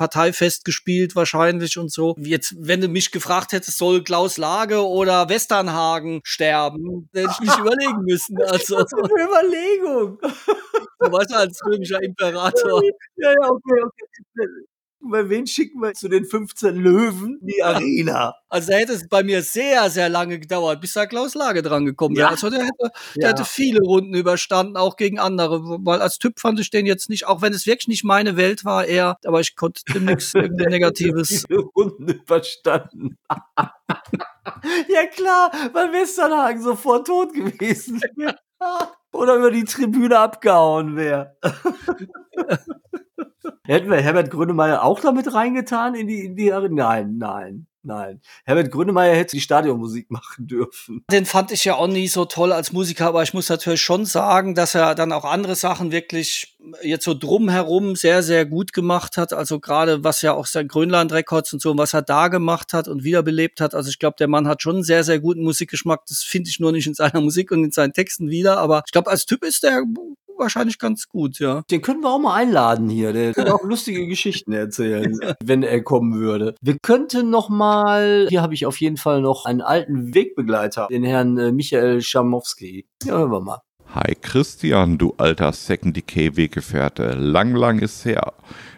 SPD-Parteifest gespielt wahrscheinlich und so. Jetzt, wenn du mich gefragt hättest, soll Klaus Lage oder Westernhagen sterben, hätte ich mich überlegen müssen. Also,
Was für eine Überlegung.
du weißt als römischer Imperator.
Ja, ja, okay, okay. Bei wen schicken wir zu den 15 Löwen die Arena?
Also hätte es bei mir sehr, sehr lange gedauert, bis da Klaus Lage dran gekommen wäre.
Ja.
Also der hätte, der
Ja.
hätte viele Runden überstanden, auch gegen andere. Weil als Typ fand ich den jetzt nicht, auch wenn es wirklich nicht meine Welt war, eher, aber ich konnte dem nichts Negatives.
Viele Runden überstanden. ja klar, weil Westernhagen sofort tot gewesen wäre. Oder über die Tribüne abgehauen wäre. Hätten wir Herbert Grönemeyer auch damit reingetan in die, in die Arena? Nein, nein, nein. Herbert Grönemeyer hätte die Stadionmusik machen dürfen.
Den fand ich ja auch nie so toll als Musiker, aber ich muss natürlich schon sagen, dass er dann auch andere Sachen wirklich jetzt so drumherum sehr, sehr gut gemacht hat. Also gerade was ja auch sein Grönland Records und so, was er da gemacht hat und wiederbelebt hat. Also ich glaube, der Mann hat schon einen sehr, sehr guten Musikgeschmack. Das finde ich nur nicht in seiner Musik und in seinen Texten wieder. Aber ich glaube, als Typ ist der wahrscheinlich ganz gut, ja.
Den können wir auch mal einladen hier. Der kann auch lustige Geschichten erzählen, wenn er kommen würde. Wir könnten noch mal, hier habe ich auf jeden Fall noch einen alten Wegbegleiter, den Herrn äh, Michael Schamowski. Ja, hören wir mal.
Hi Christian, du alter Second Decay Weggefährte. Lang, lang ist her.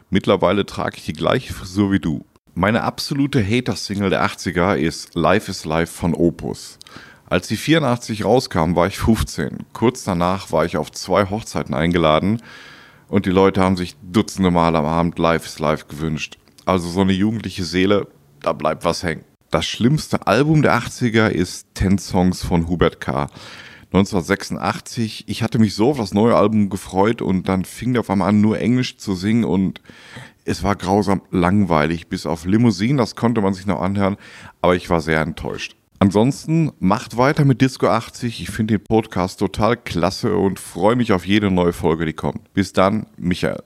Mittlerweile trage ich die gleiche Frisur wie du. Meine absolute Hater-Single der 80er ist Life is Life von Opus. Als die 84 rauskam, war ich 15. Kurz danach war ich auf zwei Hochzeiten eingeladen und die Leute haben sich dutzende Mal am Abend Life is Life gewünscht. Also so eine jugendliche Seele, da bleibt was hängen. Das schlimmste Album der 80er ist 10 Songs von Hubert K. 1986. Ich hatte mich so auf das neue Album gefreut und dann fing der auf einmal an, nur Englisch zu singen und es war grausam langweilig, bis auf Limousine, das konnte man sich noch anhören, aber ich war sehr enttäuscht. Ansonsten macht weiter mit Disco 80. Ich finde den Podcast total klasse und freue mich auf jede neue Folge, die kommt. Bis dann, Michael.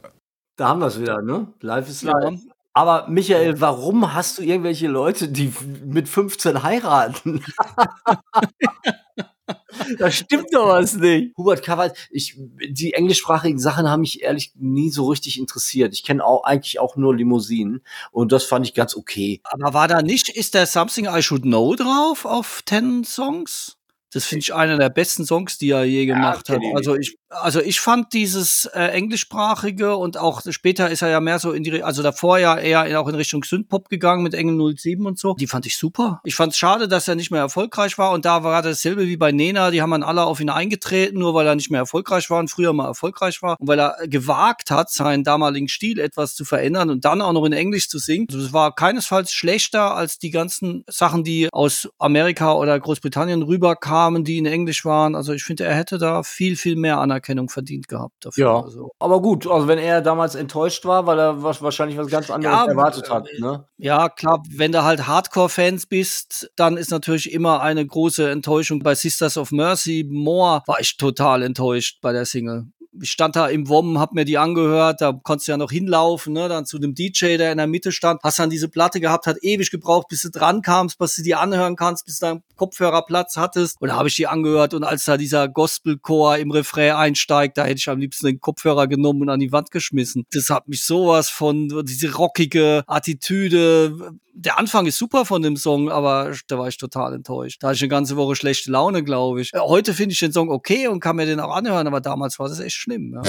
Da haben wir es wieder, ne? Life is
Ja.
life. Aber Michael, warum hast du irgendwelche Leute, die mit 15 heiraten? da stimmt doch was nicht. Hubert Kawal, ich, die englischsprachigen Sachen haben mich ehrlich nie so richtig interessiert. Ich kenne auch eigentlich auch nur Limousinen und das fand ich ganz okay.
Aber war da nicht, ist der Something I Should Know drauf auf 10 Songs? Das finde ich einer der besten Songs, die er je gemacht hat.
kenn ich
Also ich, also ich fand dieses äh, englischsprachige und auch später ist er ja mehr so in die, also davor ja eher in, auch in Richtung Synthpop gegangen mit Engel 07 und so. Die fand ich super. Ich fand es schade, dass er nicht mehr erfolgreich war und da war dasselbe wie bei Nena. Die haben dann alle auf ihn eingetreten, nur weil er nicht mehr erfolgreich war und früher mal erfolgreich war und weil er gewagt hat, seinen damaligen Stil etwas zu verändern und dann auch noch in Englisch zu singen. Also es war keinesfalls schlechter als die ganzen Sachen, die aus Amerika oder Großbritannien rüberkamen, die in Englisch waren. Also ich finde, er hätte da viel, viel mehr Anerkennung verdient gehabt dafür.
Ja.
Also,
Aber gut, also wenn er damals enttäuscht war, weil er wa- wahrscheinlich was ganz anderes
Ja,
erwartet
äh,
hat, ne?
ja, klar, wenn du halt Hardcore-Fans bist, dann ist natürlich immer eine große Enttäuschung. Bei Sisters of Mercy, More, war ich total enttäuscht bei der Single. Ich stand da im WOM, hab mir die angehört, da konntest du ja noch hinlaufen, ne, dann zu dem DJ, der in der Mitte stand, hast dann diese Platte gehabt, hat ewig gebraucht, bis du dran kamst, bis du die anhören kannst, bis du einen Kopfhörerplatz hattest. Und da habe ich die angehört und als da dieser Gospelchor im Refrain einsteigt, da hätte ich am liebsten den Kopfhörer genommen und an die Wand geschmissen. Das hat mich sowas von, diese rockige Attitüde. Der Anfang ist super von dem Song, aber da war ich total enttäuscht. Da hatte ich eine ganze Woche schlechte Laune, glaube ich. Heute finde ich den Song okay und kann mir den auch anhören, aber damals war das echt schlimm. Ja.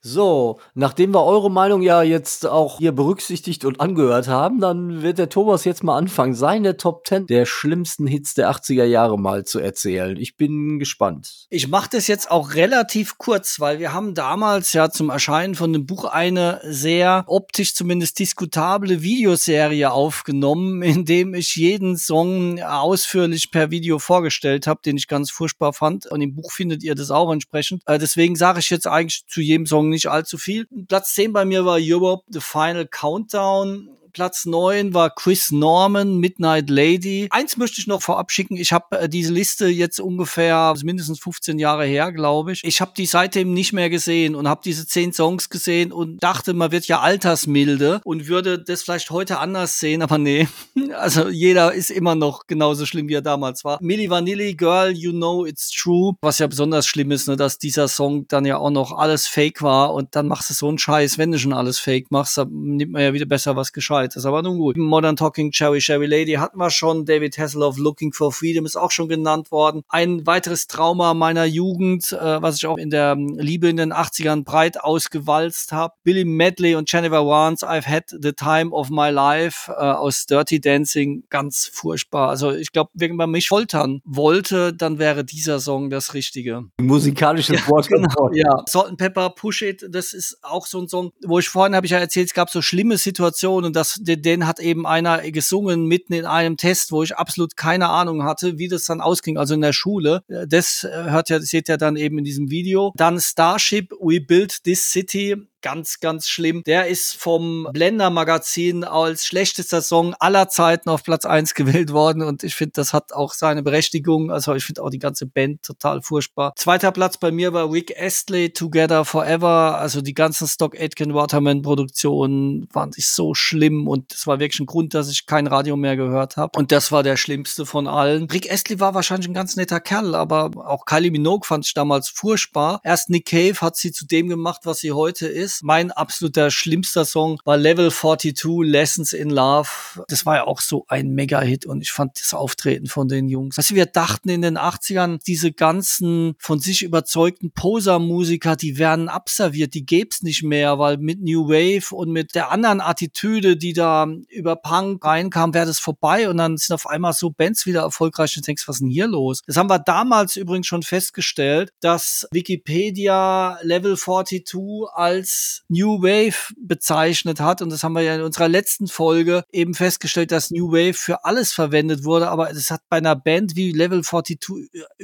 So, nachdem wir eure Meinung ja jetzt auch hier berücksichtigt und angehört haben, dann wird der Thomas jetzt mal anfangen, seine Top 10 der schlimmsten Hits der 80er Jahre mal zu erzählen. Ich bin gespannt.
Ich mache das jetzt auch relativ kurz, weil wir haben damals ja zum Erscheinen von dem Buch eine sehr optisch zumindest diskutable Videoserie aufgenommen, in dem ich jeden Song ausführlich per Video vorgestellt habe, den ich ganz furchtbar fand. Und im Buch findet ihr das auch entsprechend. Äh, deswegen sage ich jetzt eigentlich zu jedem Song Nicht allzu viel. Platz 10 bei mir war Europe, The Final Countdown. Platz 9 war Chris Norman, Midnight Lady. Eins möchte ich noch vorab schicken. Ich habe äh, diese Liste jetzt ungefähr mindestens 15 Jahre her, glaube ich. Ich habe die seitdem nicht mehr gesehen und habe diese 10 Songs gesehen und dachte, man wird ja altersmilde und würde das vielleicht heute anders sehen, aber nee. Also jeder ist immer noch genauso schlimm, wie er damals war. Milli Vanilli, Girl, You Know It's True. Was ja besonders schlimm ist, ne, dass dieser Song dann ja auch noch alles fake war und dann machst du so einen Scheiß, wenn du schon alles fake machst, dann nimmt man ja wieder besser was gescheit. Das ist aber nun gut. Modern Talking Cherry Cherry Lady hatten wir schon. David Hasselhoff Looking for Freedom ist auch schon genannt worden. Ein weiteres Trauma meiner Jugend, äh, was ich auch in der ähm, Liebe in den 80ern breit ausgewalzt habe. Billy Medley und Jennifer Warnes, I've had the time of my life äh, aus Dirty Dancing. Ganz furchtbar. Also ich glaube, wenn man mich foltern wollte, dann wäre dieser Song das Richtige.
Musikalisches
Ja,
Wort.
genau, ja. Salt and Pepper, Push It, das ist auch so ein Song, wo ich vorhin habe ich ja erzählt, es gab so schlimme Situationen, dass den, den hat eben einer gesungen mitten in einem Test, wo ich absolut keine Ahnung hatte, wie das dann ausging, also in der Schule. Das äh, hört ja, seht ihr dann eben in diesem Video. Dann Starship, We Built This City, ganz, ganz schlimm. Der ist vom Blender Magazin als schlechtester Song aller Zeiten auf Platz eins gewählt worden und ich finde, das hat auch seine Berechtigung. Also ich finde auch die ganze Band total furchtbar. Zweiter Platz bei mir war Rick Astley, Together Forever. Also die ganzen Stock Aitken Waterman Produktionen fand ich so schlimm und das war wirklich ein Grund, dass ich kein Radio mehr gehört habe. Und das war der schlimmste von allen. Rick Astley war wahrscheinlich ein ganz netter Kerl, aber auch Kylie Minogue fand ich damals furchtbar. Erst Nick Cave hat sie zu dem gemacht, was sie heute ist. Mein absoluter schlimmster Song war Level 42, Lessons in Love. Das war ja auch so ein Mega-Hit und ich fand das Auftreten von den Jungs. Weißt wir dachten in den 80ern, diese ganzen von sich überzeugten Poser-Musiker, die werden abserviert, die gäb's nicht mehr, weil mit New Wave und mit der anderen Attitüde, die da über Punk reinkam, wäre das vorbei und dann sind auf einmal so Bands wieder erfolgreich und denkst, was ist denn hier los? Das haben wir damals übrigens schon festgestellt, dass Wikipedia Level 42 als New Wave bezeichnet hat und das haben wir ja in unserer letzten Folge eben festgestellt, dass New Wave für alles verwendet wurde, aber es hat bei einer Band wie Level 42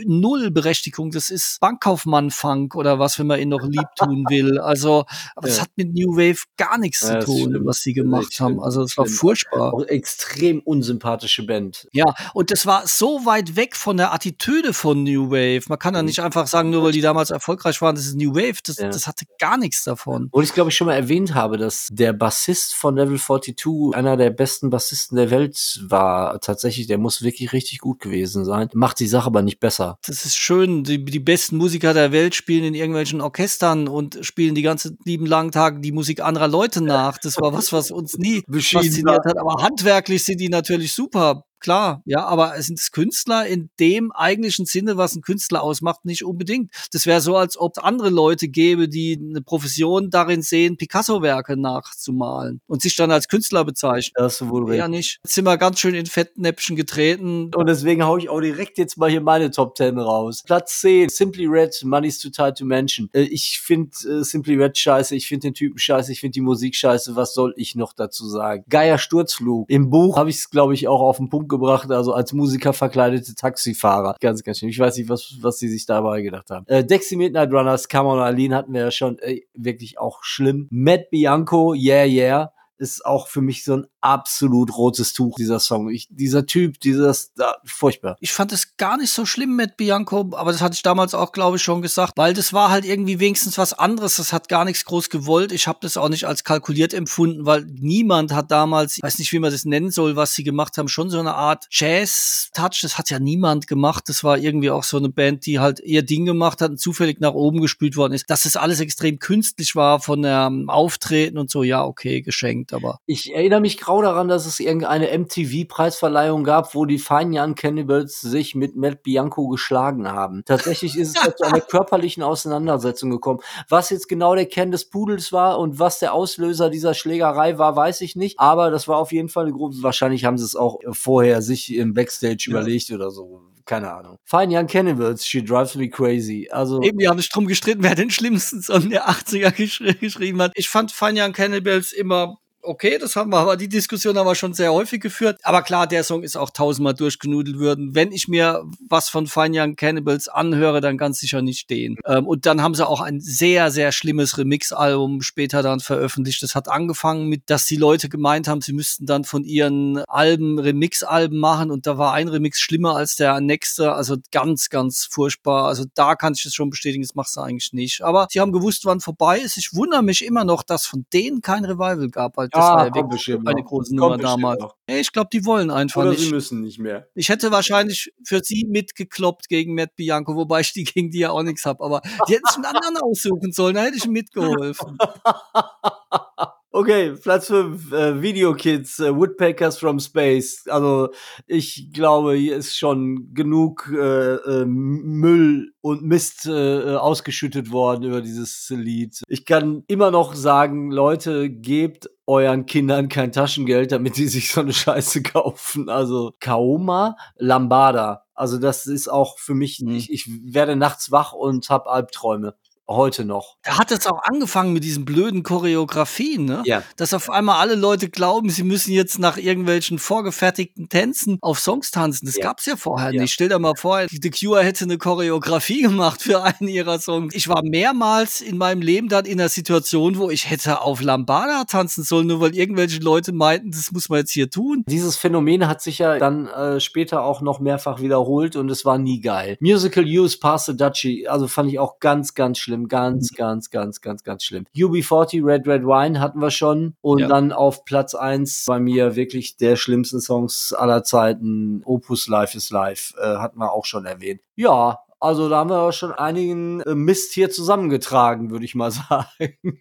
null Berechtigung. Das ist Bankkaufmann-Funk oder was, wenn man ihn noch lieb tun will. Also, aber es
Ja.
hat mit New Wave gar nichts
Ja,
zu tun, was sie gemacht haben. Also, es war furchtbar.
Auch extrem unsympathische Band.
Ja, und das war so weit weg von der Attitüde von New Wave. Man kann ja nicht einfach sagen, nur weil die damals erfolgreich waren, das ist New Wave. Das,
Ja.
das hatte gar nichts davon.
Und ich glaube, ich schon mal erwähnt habe, dass der Bassist von Level 42 einer der besten Bassisten der Welt war. Tatsächlich, der muss wirklich richtig gut gewesen sein. Macht die Sache aber nicht besser.
Das ist schön. Die, die besten Musiker der Welt spielen in irgendwelchen Orchestern und spielen die ganzen lieben langen Tage die Musik anderer Leute nach. Das war was, was uns nie
Beschieden
fasziniert hat. Aber handwerklich sind die natürlich super. Klar, ja, aber sind es Künstler in dem eigentlichen Sinne, was ein Künstler ausmacht, nicht unbedingt. Das wäre so, als ob es andere Leute gäbe, die eine Profession darin sehen, Picasso-Werke nachzumalen und sich dann als Künstler bezeichnen.
Da hast du wohl recht.
Ja, nicht. Jetzt sind wir ganz schön in Fettnäpfchen getreten.
Und deswegen hau ich auch direkt jetzt mal hier meine Top 10 raus. Platz 10, Simply Red, Money's Too Tight to Mention. Äh, Ich finde äh, Simply Red scheiße, ich finde den Typen scheiße, ich finde die Musik scheiße. Was soll ich noch dazu sagen? Geier Sturzflug. Im Buch habe ich es, glaube ich, auch auf den Punkt gebracht, also als Musiker verkleidete Taxifahrer. Ganz, ganz schön. Ich weiß nicht, was, was sie sich dabei gedacht haben. Äh, Dexy Midnight Runners, Come on Aline hatten wir ja schon. Äh, wirklich auch schlimm. Matt Bianco, Yeah, Yeah ist auch für mich so ein absolut rotes Tuch, dieser Song. Ich, dieser Typ, dieses, da, furchtbar.
Ich fand es gar nicht so schlimm mit Bianco, aber das hatte ich damals auch, glaube ich, schon gesagt, weil das war halt irgendwie wenigstens was anderes. Das hat gar nichts groß gewollt. Ich habe das auch nicht als kalkuliert empfunden, weil niemand hat damals, ich weiß nicht, wie man das nennen soll, was sie gemacht haben, schon so eine Art Jazz-Touch. Das hat ja niemand gemacht. Das war irgendwie auch so eine Band, die halt ihr Ding gemacht hat und zufällig nach oben gespült worden ist. Dass das alles extrem künstlich war von ähm, Auftreten und so, ja, okay, geschenkt, aber
Ich erinnere mich grau daran, dass es irgendeine MTV-Preisverleihung gab, wo die Fine Young Cannibals sich mit Matt Bianco geschlagen haben. Tatsächlich ist es zu einer körperlichen Auseinandersetzung gekommen. Was jetzt genau der Kern des Pudels war und was der Auslöser dieser Schlägerei war, weiß ich nicht. Aber das war auf jeden Fall eine Gruppe. Wahrscheinlich haben sie es auch vorher sich im Backstage überlegt oder so. Keine Ahnung. Fine Young Cannibals, She Drives Me Crazy. Also
Eben, die haben sich drum gestritten, wer den schlimmsten Song der 80er gesch geschrieben hat. Ich fand Fine Young Cannibals immer okay, das haben wir, aber die Diskussion haben wir schon sehr häufig geführt. Aber klar, der Song ist auch tausendmal durchgenudelt worden. Wenn ich mir was von Fine Young Cannibals anhöre, dann ganz sicher nicht stehen. Ähm, und dann haben sie auch ein sehr, sehr schlimmes Remix-Album später dann veröffentlicht. Das hat angefangen mit, dass die Leute gemeint haben, sie müssten dann von ihren Alben Remix-Alben machen und da war ein Remix schlimmer als der nächste. Also ganz, ganz furchtbar. Also da kann ich es schon bestätigen, das machst du eigentlich nicht. Aber sie haben gewusst, wann vorbei ist. Ich wundere mich immer noch, dass von denen kein Revival gab, weil das
Ah,
war wirklich
bestimmt
eine große Nummer damals. Nee, Ich glaube, die wollen einfach
Oder
nicht.
sie müssen nicht mehr.
Ich hätte wahrscheinlich für sie mitgekloppt gegen Matt Bianco, wobei ich die gegen die ja auch nichts habe. Aber die hätten sich einen anderen aussuchen sollen, da hätte ich mitgeholfen.
Okay, Platz 5, äh, Video Kids, äh, Woodpeckers from Space. Also ich glaube, hier ist schon genug äh, äh, Müll und Mist äh, ausgeschüttet worden über dieses Lied. Ich kann immer noch sagen, Leute, gebt euren Kindern kein Taschengeld, damit die sich so eine Scheiße kaufen. Also Kaoma Lambada. Also das ist auch für mich, ich, ich werde nachts wach und hab Albträume. Heute noch.
Da hat es auch angefangen mit diesen blöden Choreografien, ne?
Ja.
Dass auf einmal alle Leute glauben, sie müssen jetzt nach irgendwelchen vorgefertigten Tänzen auf Songs tanzen. Das
Ja.
gab's ja vorher
Ja.
nicht. Stell dir mal vor, The Cure hätte eine Choreografie gemacht für einen ihrer Songs. Ich war mehrmals in meinem Leben dann in einer Situation, wo ich hätte auf Lambada tanzen sollen, nur weil irgendwelche Leute meinten, das muss man jetzt hier tun.
Dieses Phänomen hat sich ja dann äh, später auch noch mehrfach wiederholt und es war nie geil. Musical Use Pass the Dutchie, also fand ich auch ganz, ganz schlimm. Ganz, ganz, ganz, ganz, ganz schlimm. UB40 Red Red Wine hatten wir schon und
Ja.
dann auf Platz eins bei mir wirklich der schlimmsten Songs aller Zeiten, Opus Life is Life, äh, hatten wir auch schon erwähnt. Ja, also da haben wir schon einigen äh, Mist hier zusammengetragen, würde ich mal sagen.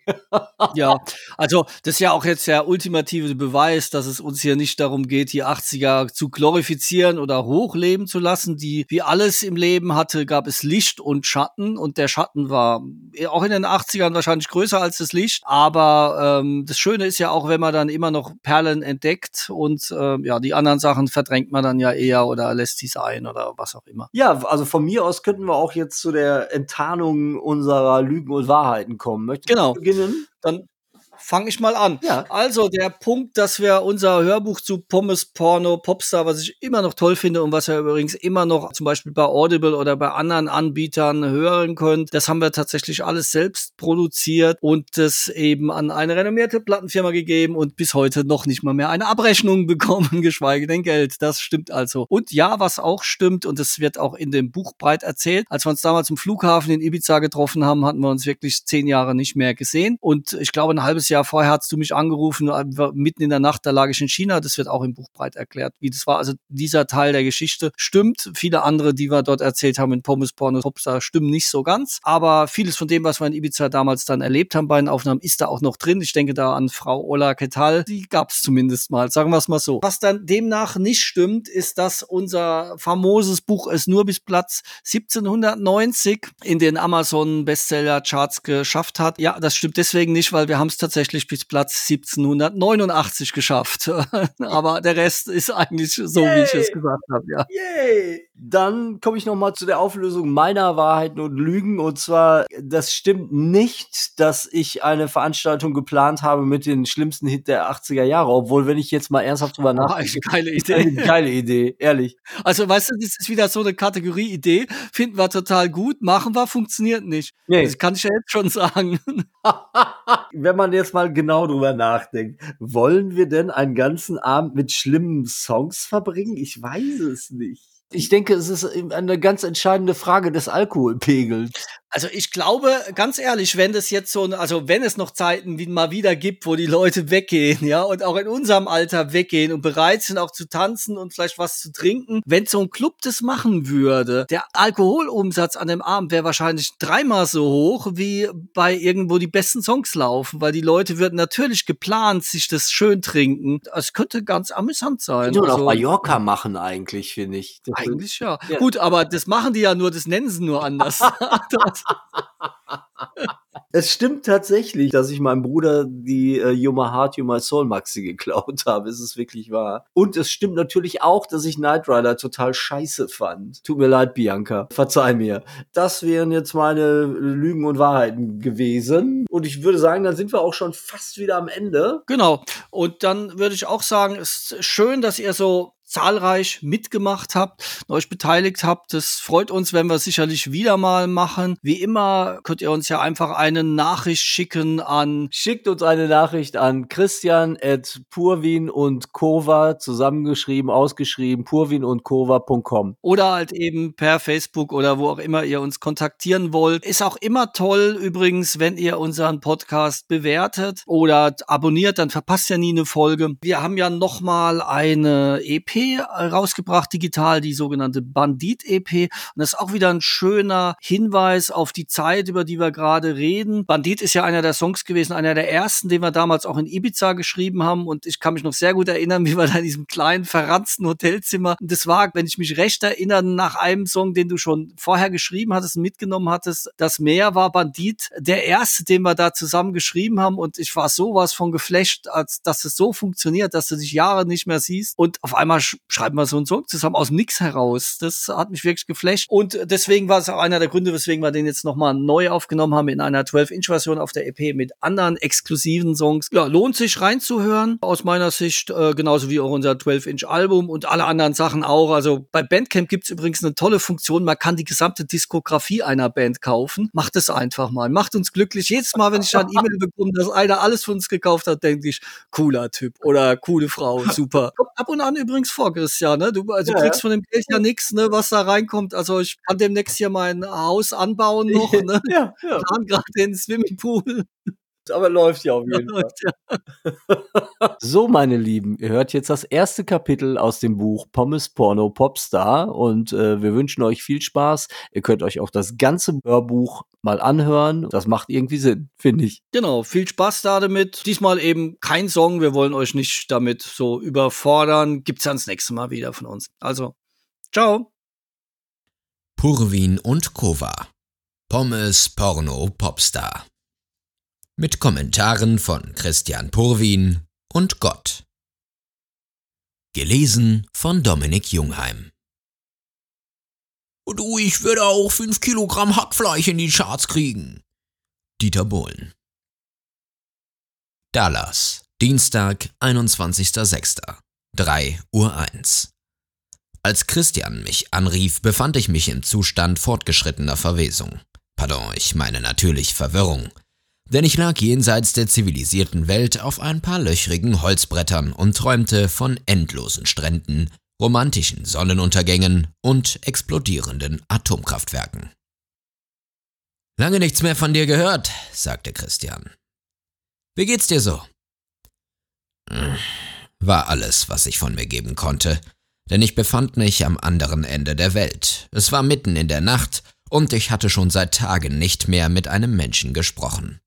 Ja, also das ist ja auch jetzt der ultimative Beweis, dass es uns hier nicht darum geht, die 80er zu glorifizieren oder hochleben zu lassen. Die, wie alles im Leben hatte, gab es Licht und Schatten und der Schatten war auch in den 80ern wahrscheinlich größer als das Licht. Aber ähm, das Schöne ist ja auch, wenn man dann immer noch Perlen entdeckt und ähm, ja, die anderen Sachen verdrängt man dann ja eher oder lässt sie sein oder was auch immer.
Ja, also von mir aus könnten wir auch jetzt zu der Enttarnung unserer Lügen und Wahrheiten kommen. Möchtest
Genau.
du beginnen?
Dann fange ich mal an.
Ja.
Also der Punkt, dass wir unser Hörbuch zu Pommes Porno Popstar, was ich immer noch toll finde und was ihr übrigens immer noch zum Beispiel bei Audible oder bei anderen Anbietern hören könnt, das haben wir tatsächlich alles selbst produziert und das eben an eine renommierte Plattenfirma gegeben und bis heute noch nicht mal mehr eine Abrechnung bekommen, geschweige denn Geld. Das stimmt also. Und ja, was auch stimmt und es wird auch in dem Buch breit erzählt, als wir uns damals im Flughafen in Ibiza getroffen haben, hatten wir uns wirklich zehn Jahre nicht mehr gesehen und ich glaube ein halbes Jahr vorher hast du mich angerufen, äh, mitten in der Nacht, da lag ich in China, das wird auch im Buch breit erklärt, wie das war. Also dieser Teil der Geschichte stimmt. Viele andere, die wir dort erzählt haben in Pommes, Porno, Popstar, stimmen nicht so ganz. Aber vieles von dem, was wir in Ibiza damals dann erlebt haben bei den Aufnahmen, ist da auch noch drin. Ich denke da an Frau Ola Ketal, die gab es zumindest mal, sagen wir es mal so. Was dann demnach nicht stimmt, ist, dass unser famoses Buch es nur bis Platz 1790 in den Amazon Bestseller Charts geschafft hat. Ja, das stimmt deswegen nicht, weil wir haben es tatsächlich bis Platz 1789 geschafft. Aber der Rest ist eigentlich so, wie ich es
Yay.
gesagt habe, ja.
Yay! Dann komme ich noch mal zu der Auflösung meiner Wahrheiten und Lügen. Und zwar, das stimmt nicht, dass ich eine Veranstaltung geplant habe mit den schlimmsten Hit der 80er Jahre. Obwohl, wenn ich jetzt mal ernsthaft drüber nachdenke,
eine geile Idee.
geile Idee, ehrlich.
Also, weißt du, das ist wieder so eine Kategorie-Idee. Finden wir total gut, machen wir, funktioniert nicht.
Nee.
Das kann ich ja jetzt schon sagen.
Wenn man jetzt mal genau drüber nachdenkt, wollen wir denn einen ganzen Abend mit schlimmen Songs verbringen? Ich weiß es nicht. Ich denke, es ist eine ganz entscheidende Frage des Alkoholpegels.
Also ich glaube, ganz ehrlich, wenn das jetzt so, ein- also wenn es noch Zeiten wie mal wieder gibt, wo die Leute weggehen, ja, und auch in unserem Alter weggehen und bereit sind auch zu tanzen und vielleicht was zu trinken, wenn so ein Club das machen würde, der Alkoholumsatz an dem Abend wäre wahrscheinlich dreimal so hoch, wie bei irgendwo die besten Songs laufen, weil die Leute würden natürlich geplant sich das schön trinken. Es könnte ganz amüsant sein.
Könnte man
Also-
auf Mallorca machen eigentlich, finde ich. Das
eigentlich ja.
Ja.
Gut, aber das machen die ja nur, das nennen sie nur anders. Das-
Es stimmt tatsächlich, dass ich meinem Bruder die äh, You My Heart, You My Soul Maxi geklaut habe. Es ist wirklich wahr. Und es stimmt natürlich auch, dass ich Knight Rider total scheiße fand. Tut mir leid, Bianca. Verzeih mir. Das wären jetzt meine Lügen und Wahrheiten gewesen. Und ich würde sagen, dann sind wir auch schon fast wieder am Ende.
Genau. Und dann würde ich auch sagen, es ist schön, dass ihr so zahlreich mitgemacht habt, euch beteiligt habt. Das freut uns, wenn wir sicherlich wieder mal machen. Wie immer könnt ihr uns ja einfach eine Nachricht schicken an
Schickt uns eine Nachricht an Christian at Purwin und Kova zusammengeschrieben, ausgeschrieben, purwin und Kova.com.
oder halt eben per Facebook oder wo auch immer ihr uns kontaktieren wollt. Ist auch immer toll übrigens, wenn ihr unseren Podcast bewertet oder abonniert, dann verpasst ihr nie eine Folge. Wir haben ja noch mal eine EP rausgebracht digital, die sogenannte Bandit EP und das ist auch wieder ein schöner Hinweis auf die Zeit, über die wir gerade reden. Bandit ist ja einer der Songs gewesen, einer der ersten, den wir damals auch in Ibiza geschrieben haben. Und ich kann mich noch sehr gut erinnern, wie wir da in diesem kleinen verranzten Hotelzimmer und das war, wenn ich mich recht erinnere, nach einem Song, den du schon vorher geschrieben hattest, mitgenommen hattest, das Meer war Bandit, der erste, den wir da zusammen geschrieben haben. Und ich war sowas von geflasht, als dass es so funktioniert, dass du dich Jahre nicht mehr siehst. Und auf einmal sch schreiben wir so einen Song zusammen aus dem Nix heraus. Das hat mich wirklich geflasht und deswegen war es auch einer der Gründe, weswegen wir den jetzt nochmal neu aufgenommen haben in einer 12-Inch-Version auf der EP mit anderen exklusiven Songs. Ja, lohnt sich reinzuhören, aus meiner Sicht, äh, genauso wie auch unser 12-Inch-Album und alle anderen Sachen auch. Also bei Bandcamp gibt's übrigens eine tolle Funktion, man kann die gesamte Diskografie einer Band kaufen. Macht es einfach mal, macht uns glücklich. Jedes Mal, wenn ich dann E-Mail bekomme, dass einer alles von uns gekauft hat, denke ich, cooler Typ oder coole Frau, super. Kommt ab und an übrigens vor, Christian, ne? Du also
Ja,
kriegst von dem Geld ja nichts, ne, was da reinkommt. Also ich kann demnächst hier mein Haus anbauen noch, ne?
Ja, ja.
Plan gerade den Swimmingpool.
Aber läuft ja auf jeden Fall.
Ja.
So, meine Lieben, ihr hört jetzt das erste Kapitel aus dem Buch Pommes Porno Popstar und äh, wir wünschen euch viel Spaß. Ihr könnt euch auch das ganze Hörbuch mal anhören. Das macht irgendwie Sinn, finde ich.
Genau, viel Spaß da damit. Diesmal eben kein Song, wir wollen euch nicht damit so überfordern. Gibt's dann das nächste Mal wieder von uns. Also, ciao.
Purwin und Kova. Pommes Porno Popstar. Mit Kommentaren von Christian Purwin und Gott. Gelesen von Dominik Jungheim. Du, ich würde auch 5 Kilogramm Hackfleisch in die Charts kriegen. Dieter Bohlen. Dallas, Dienstag, 21.06. 3 Uhr 1. Als Christian mich anrief, befand ich mich im Zustand fortgeschrittener Verwesung. Pardon, ich meine natürlich Verwirrung. Denn ich lag jenseits der zivilisierten Welt auf ein paar löchrigen Holzbrettern und träumte von endlosen Stränden, romantischen Sonnenuntergängen und explodierenden Atomkraftwerken. Lange nichts mehr von dir gehört, sagte Christian. Wie geht's dir so? War alles, was ich von mir geben konnte, denn ich befand mich am anderen Ende der Welt. Es war mitten in der Nacht und ich hatte schon seit Tagen nicht mehr mit einem Menschen gesprochen.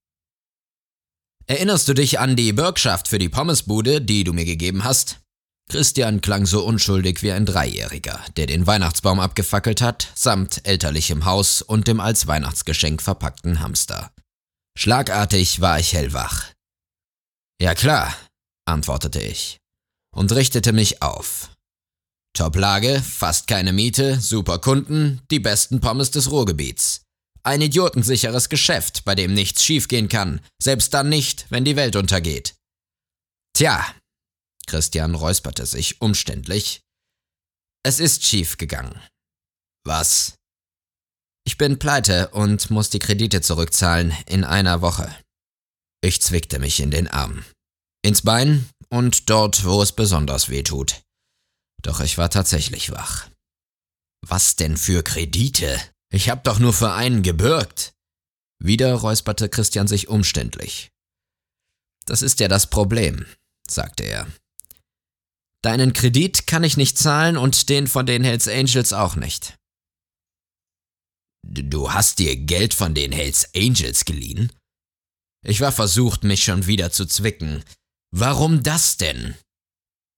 Erinnerst du dich an die Bürgschaft für die Pommesbude, die du mir gegeben hast? Christian klang so unschuldig wie ein Dreijähriger, der den Weihnachtsbaum abgefackelt hat, samt elterlichem Haus und dem als Weihnachtsgeschenk verpackten Hamster. Schlagartig war ich hellwach. Ja klar, antwortete ich und richtete mich auf. Top-Lage, fast keine Miete, super Kunden, die besten Pommes des Ruhrgebiets. Ein idiotensicheres Geschäft, bei dem nichts schiefgehen kann, selbst dann nicht, wenn die Welt untergeht. Tja, Christian räusperte sich umständlich. Es ist schief gegangen. Was? Ich bin pleite und muss die Kredite zurückzahlen in einer Woche. Ich zwickte mich in den Arm. Ins Bein und dort, wo es besonders weh tut. Doch ich war tatsächlich wach. Was denn für Kredite? Ich hab doch nur für einen gebürgt. Wieder räusperte Christian sich umständlich. Das ist ja das Problem, sagte er. Deinen Kredit kann ich nicht zahlen und den von den Hells Angels auch nicht. Du hast dir Geld von den Hells Angels geliehen? Ich war versucht, mich schon wieder zu zwicken. Warum das denn?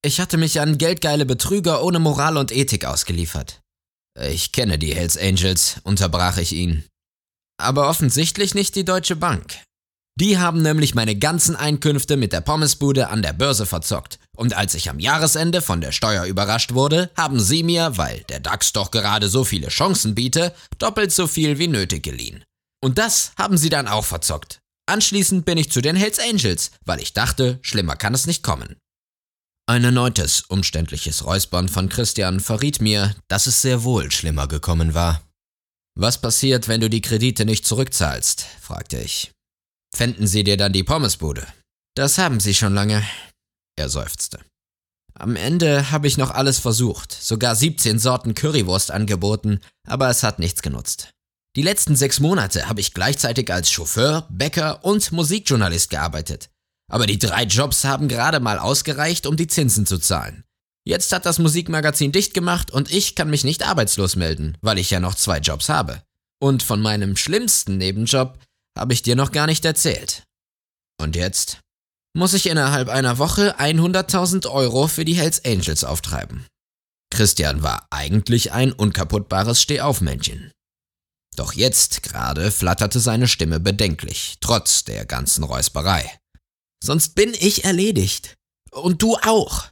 Ich hatte mich an geldgeile Betrüger ohne Moral und Ethik ausgeliefert. Ich kenne die Hells Angels, unterbrach ich ihn. Aber offensichtlich nicht die Deutsche Bank. Die haben nämlich meine ganzen Einkünfte mit der Pommesbude an der Börse verzockt. Und als ich am Jahresende von der Steuer überrascht wurde, haben sie mir, weil der DAX doch gerade so viele Chancen biete, doppelt so viel wie nötig geliehen. Und das haben sie dann auch verzockt. Anschließend bin ich zu den Hells Angels, weil ich dachte, schlimmer kann es nicht kommen. Ein erneutes umständliches Räuspern von Christian verriet mir, dass es sehr wohl schlimmer gekommen war. Was passiert, wenn du die Kredite nicht zurückzahlst? fragte ich. Fänden sie dir dann die Pommesbude? Das haben sie schon lange. Er seufzte. Am Ende habe ich noch alles versucht, sogar 17 Sorten Currywurst angeboten, aber es hat nichts genutzt. Die letzten sechs Monate habe ich gleichzeitig als Chauffeur, Bäcker und Musikjournalist gearbeitet. Aber die drei Jobs haben gerade mal ausgereicht, um die Zinsen zu zahlen. Jetzt hat das Musikmagazin dicht gemacht und ich kann mich nicht arbeitslos melden, weil ich ja noch zwei Jobs habe. Und von meinem schlimmsten Nebenjob habe ich dir noch gar nicht erzählt. Und jetzt muss ich innerhalb einer Woche 100.000 Euro für die Hells Angels auftreiben. Christian war eigentlich ein unkaputtbares Stehaufmännchen. Doch jetzt gerade flatterte seine Stimme bedenklich, trotz der ganzen Räusperei. Sonst bin ich erledigt. Und du auch.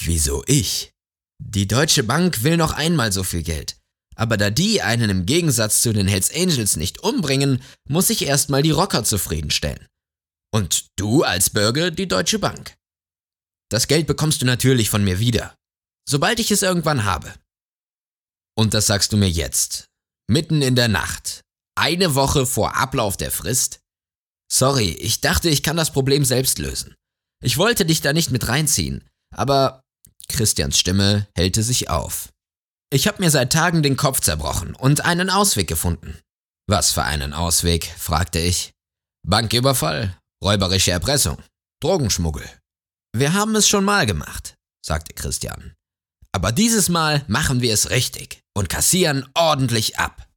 Wieso ich? Die Deutsche Bank will noch einmal so viel Geld. Aber da die einen im Gegensatz zu den Hells Angels nicht umbringen, muss ich erstmal die Rocker zufriedenstellen. Und du als Bürger die Deutsche Bank. Das Geld bekommst du natürlich von mir wieder, sobald ich es irgendwann habe. Und das sagst du mir jetzt, mitten in der Nacht, eine Woche vor Ablauf der Frist? Sorry, ich dachte, ich kann das Problem selbst lösen. Ich wollte dich da nicht mit reinziehen, aber Christians Stimme hellte sich auf. Ich habe mir seit Tagen den Kopf zerbrochen und einen Ausweg gefunden. Was für einen Ausweg? fragte ich. Banküberfall, räuberische Erpressung, Drogenschmuggel. Wir haben es schon mal gemacht, sagte Christian. Aber dieses Mal machen wir es richtig und kassieren ordentlich ab.